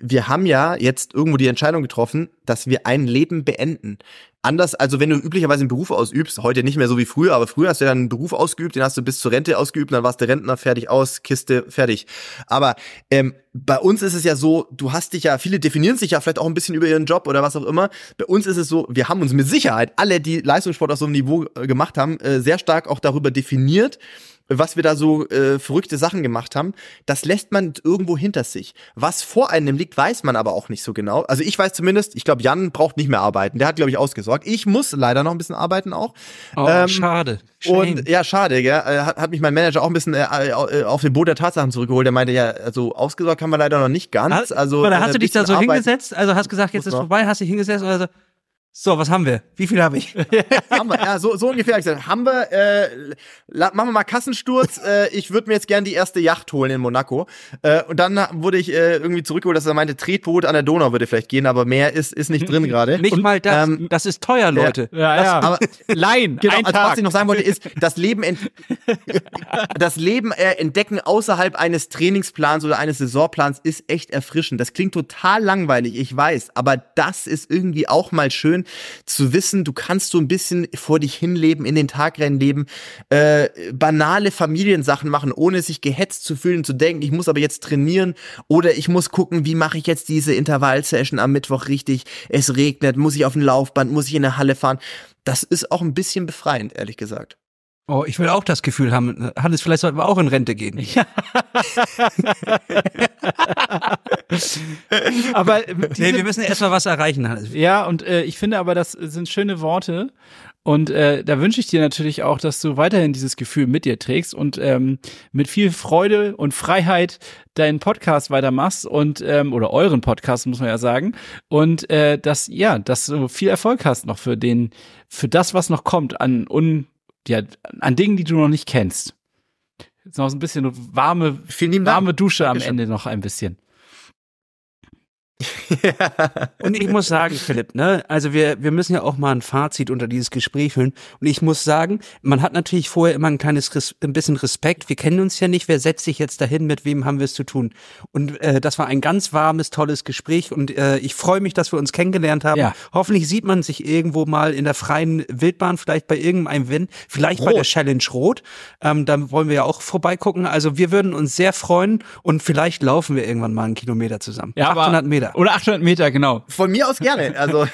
Wir haben ja jetzt irgendwo die Entscheidung getroffen, dass wir ein Leben beenden. Anders, also wenn du üblicherweise einen Beruf ausübst, heute nicht mehr so wie früher, aber früher hast du ja einen Beruf ausgeübt, den hast du bis zur Rente ausgeübt, dann warst du Rentner, fertig aus, Kiste, fertig. Aber ähm, bei uns ist es ja so, du hast dich ja, viele definieren sich ja vielleicht auch ein bisschen über ihren Job oder was auch immer. Bei uns ist es so, wir haben uns mit Sicherheit, alle, die Leistungssport auf so einem Niveau äh, gemacht haben, äh, sehr stark auch darüber definiert, was wir da so äh, verrückte Sachen gemacht haben, das lässt man irgendwo hinter sich. Was vor einem liegt, weiß man aber auch nicht so genau. Also ich weiß zumindest, ich glaube, Jan braucht nicht mehr arbeiten. Der hat, glaube ich, ausgesorgt. Ich muss leider noch ein bisschen arbeiten auch. Oh, ähm, schade. Shame. Und ja, schade, gell? Äh, hat, hat mich mein Manager auch ein bisschen äh, äh, auf den Boot der Tatsachen zurückgeholt. Der meinte ja, also ausgesorgt haben wir leider noch nicht ganz. Also, aber hast du dich da so arbeiten. hingesetzt? Also hast gesagt, jetzt ist vorbei, hast dich hingesetzt oder so? So, was haben wir? Wie viel habe ich? haben wir, ja, so, so ungefähr. gesagt. Haben wir, äh, machen wir mal Kassensturz. äh, ich würde mir jetzt gern die erste Yacht holen in Monaco. Äh, und dann wurde ich äh, irgendwie zurückgeholt, dass er meinte, Tretboot an der Donau würde vielleicht gehen, aber mehr ist, ist nicht drin gerade. Nicht und, mal das. Ähm, das ist teuer, Leute. Ja, ja. ja. Aber Laien. Genau, also, was ich noch sagen wollte, ist, das Leben, das Leben äh, entdecken außerhalb eines Trainingsplans oder eines Saisonplans ist echt erfrischend. Das klingt total langweilig, ich weiß, aber das ist irgendwie auch mal schön, zu wissen, du kannst so ein bisschen vor dich hinleben, in den Tagrennen leben, äh, banale Familiensachen machen, ohne sich gehetzt zu fühlen, zu denken, ich muss aber jetzt trainieren oder ich muss gucken, wie mache ich jetzt diese Intervallsession am Mittwoch richtig, es regnet, muss ich auf ein Laufband, muss ich in eine Halle fahren. Das ist auch ein bisschen befreiend, ehrlich gesagt. Oh, ich will auch das Gefühl haben, Hannes, vielleicht sollten wir auch in Rente gehen. Ja. aber nee, wir müssen erstmal was erreichen, Hannes. Ja, und äh, ich finde aber, das sind schöne Worte. Und äh, da wünsche ich dir natürlich auch, dass du weiterhin dieses Gefühl mit dir trägst und ähm, mit viel Freude und Freiheit deinen Podcast weitermachst und ähm, oder euren Podcast muss man ja sagen und äh, dass ja, dass du viel Erfolg hast noch für den für das, was noch kommt an un ja, an Dingen, die du noch nicht kennst. Jetzt noch so ein bisschen warme, warme Dusche am Ende noch ein bisschen. und ich muss sagen, Philipp, ne, also wir, wir müssen ja auch mal ein Fazit unter dieses Gespräch hören. Und ich muss sagen, man hat natürlich vorher immer ein kleines, ein bisschen Respekt. Wir kennen uns ja nicht. Wer setzt sich jetzt dahin? Mit wem haben wir es zu tun? Und äh, das war ein ganz warmes, tolles Gespräch. Und äh, ich freue mich, dass wir uns kennengelernt haben. Ja. Hoffentlich sieht man sich irgendwo mal in der freien Wildbahn, vielleicht bei irgendeinem Wind, vielleicht Rot. bei der Challenge Rot. Ähm, da wollen wir ja auch vorbeigucken. Also wir würden uns sehr freuen und vielleicht laufen wir irgendwann mal einen Kilometer zusammen. Ja, 800 Meter. Oder 800 Meter, genau. Von mir aus gerne. Also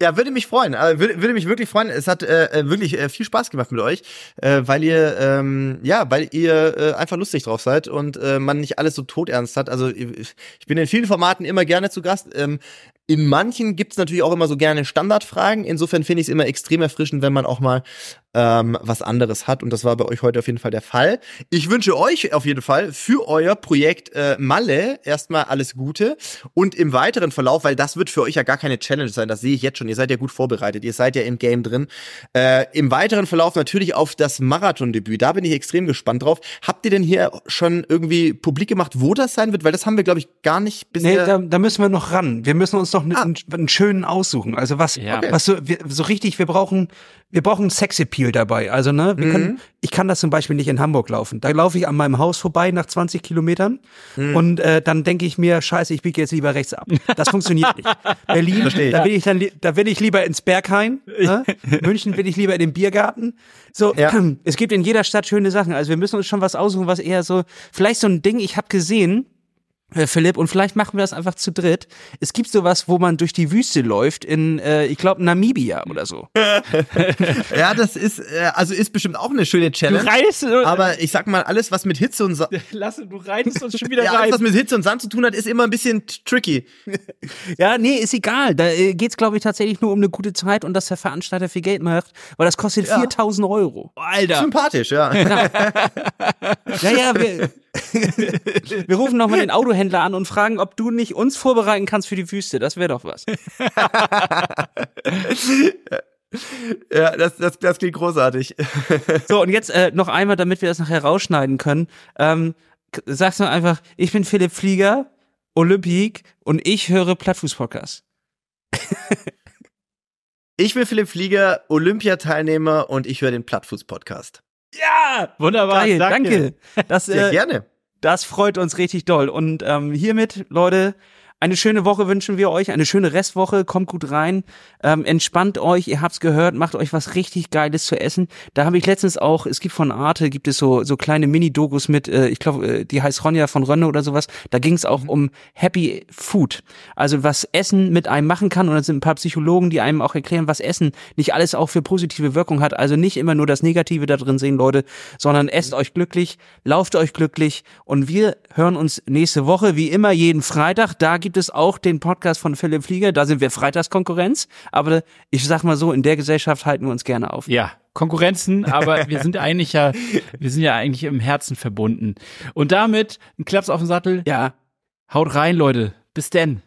ja, würde mich freuen. Also, würde, würde mich wirklich freuen. Es hat äh, wirklich äh, viel Spaß gemacht mit euch, äh, weil ihr ähm, ja, weil ihr äh, einfach lustig drauf seid und äh, man nicht alles so todernst hat. Also ich bin in vielen Formaten immer gerne zu Gast. Ähm, in manchen gibt's natürlich auch immer so gerne Standardfragen. Insofern finde ich es immer extrem erfrischend, wenn man auch mal ähm, was anderes hat. Und das war bei euch heute auf jeden Fall der Fall. Ich wünsche euch auf jeden Fall für euer Projekt äh, Malle erstmal alles Gute. Und im weiteren Verlauf, weil das wird für euch ja gar keine Challenge sein, das sehe ich jetzt schon. Ihr seid ja gut vorbereitet, ihr seid ja im Game drin. Äh, Im weiteren Verlauf natürlich auf das Marathondebüt. Da bin ich extrem gespannt drauf. Habt ihr denn hier schon irgendwie publik gemacht, wo das sein wird? Weil das haben wir, glaube ich, gar nicht bisher. Nee, da, da müssen wir noch ran. Wir müssen uns noch einen, einen, einen schönen aussuchen. Also was, Ja. Okay. was so, wir, so richtig, wir brauchen, wir brauchen Sexappeal dabei. Also ne, wir können, ich kann das zum Beispiel nicht in Hamburg laufen. Da laufe ich an meinem Haus vorbei nach 20 Kilometern und äh, dann denke ich mir, scheiße, ich biege jetzt lieber rechts ab. Das funktioniert nicht. Berlin, da will ich dann, da will ich lieber ins Berghain. Ne? München will ich lieber in den Biergarten. So, Ja. es gibt in jeder Stadt schöne Sachen. Also wir müssen uns schon was aussuchen, was eher so, vielleicht so ein Ding, ich habe gesehen, Philipp, und vielleicht machen wir das einfach zu dritt. Es gibt sowas, wo man durch die Wüste läuft in, äh, ich glaube, Namibia oder so. Ja, das ist, äh, also ist bestimmt auch eine schöne Du Challenge. reißt, Aber ich sag mal, alles, was mit Hitze und Sa Lasse, du reitest uns schon wieder ja, rein. alles, was mit Hitze und Sand zu tun hat, ist immer ein bisschen tricky. Ja, nee, ist egal. Da äh, geht's, glaube ich, tatsächlich nur um eine gute Zeit und dass der Veranstalter viel Geld macht, weil das kostet Ja. 4000 Euro. Alter. Sympathisch, ja. Ja, ja, wir, wir rufen nochmal den Autohändler an und fragen, ob du nicht uns vorbereiten kannst für die Wüste. Das wäre doch was. ja, das, das, das klingt großartig. So, und jetzt äh, noch einmal, damit wir das nachher rausschneiden können. Ähm, sagst du einfach, ich bin Philipp Flieger, Olympik und ich höre Plattfuß-Podcast. Ich bin Philipp Flieger, Olympiateilnehmer und ich höre den Plattfuß-Podcast. Ja, wunderbar. Geil, danke. danke. Das, Sehr äh, gerne. das freut uns richtig doll. Und ähm, hiermit, Leute, eine schöne Woche wünschen wir euch, eine schöne Restwoche, kommt gut rein, ähm, entspannt euch, ihr habt's gehört, macht euch was richtig Geiles zu essen. Da habe ich letztens auch, es gibt von Arte, gibt es so so kleine Mini-Dokus mit, äh, ich glaube, äh, die heißt Ronja von Rönne oder sowas, da ging es auch um Happy Food, also was Essen mit einem machen kann. Und da sind ein paar Psychologen, die einem auch erklären, was Essen nicht alles auch für positive Wirkung hat, also nicht immer nur das Negative da drin sehen, Leute, sondern esst euch glücklich, lauft euch glücklich. Und wir hören uns nächste Woche, wie immer, jeden Freitag. Da gibt es auch den Podcast von Philipp Flieger. Da sind wir Freitagskonkurrenz. Aber ich sag mal so, in der Gesellschaft halten wir uns gerne auf. Ja, Konkurrenzen, aber wir sind eigentlich ja, wir sind ja eigentlich im Herzen verbunden. Und damit ein Klaps auf den Sattel. Ja. Haut rein, Leute. Bis denn.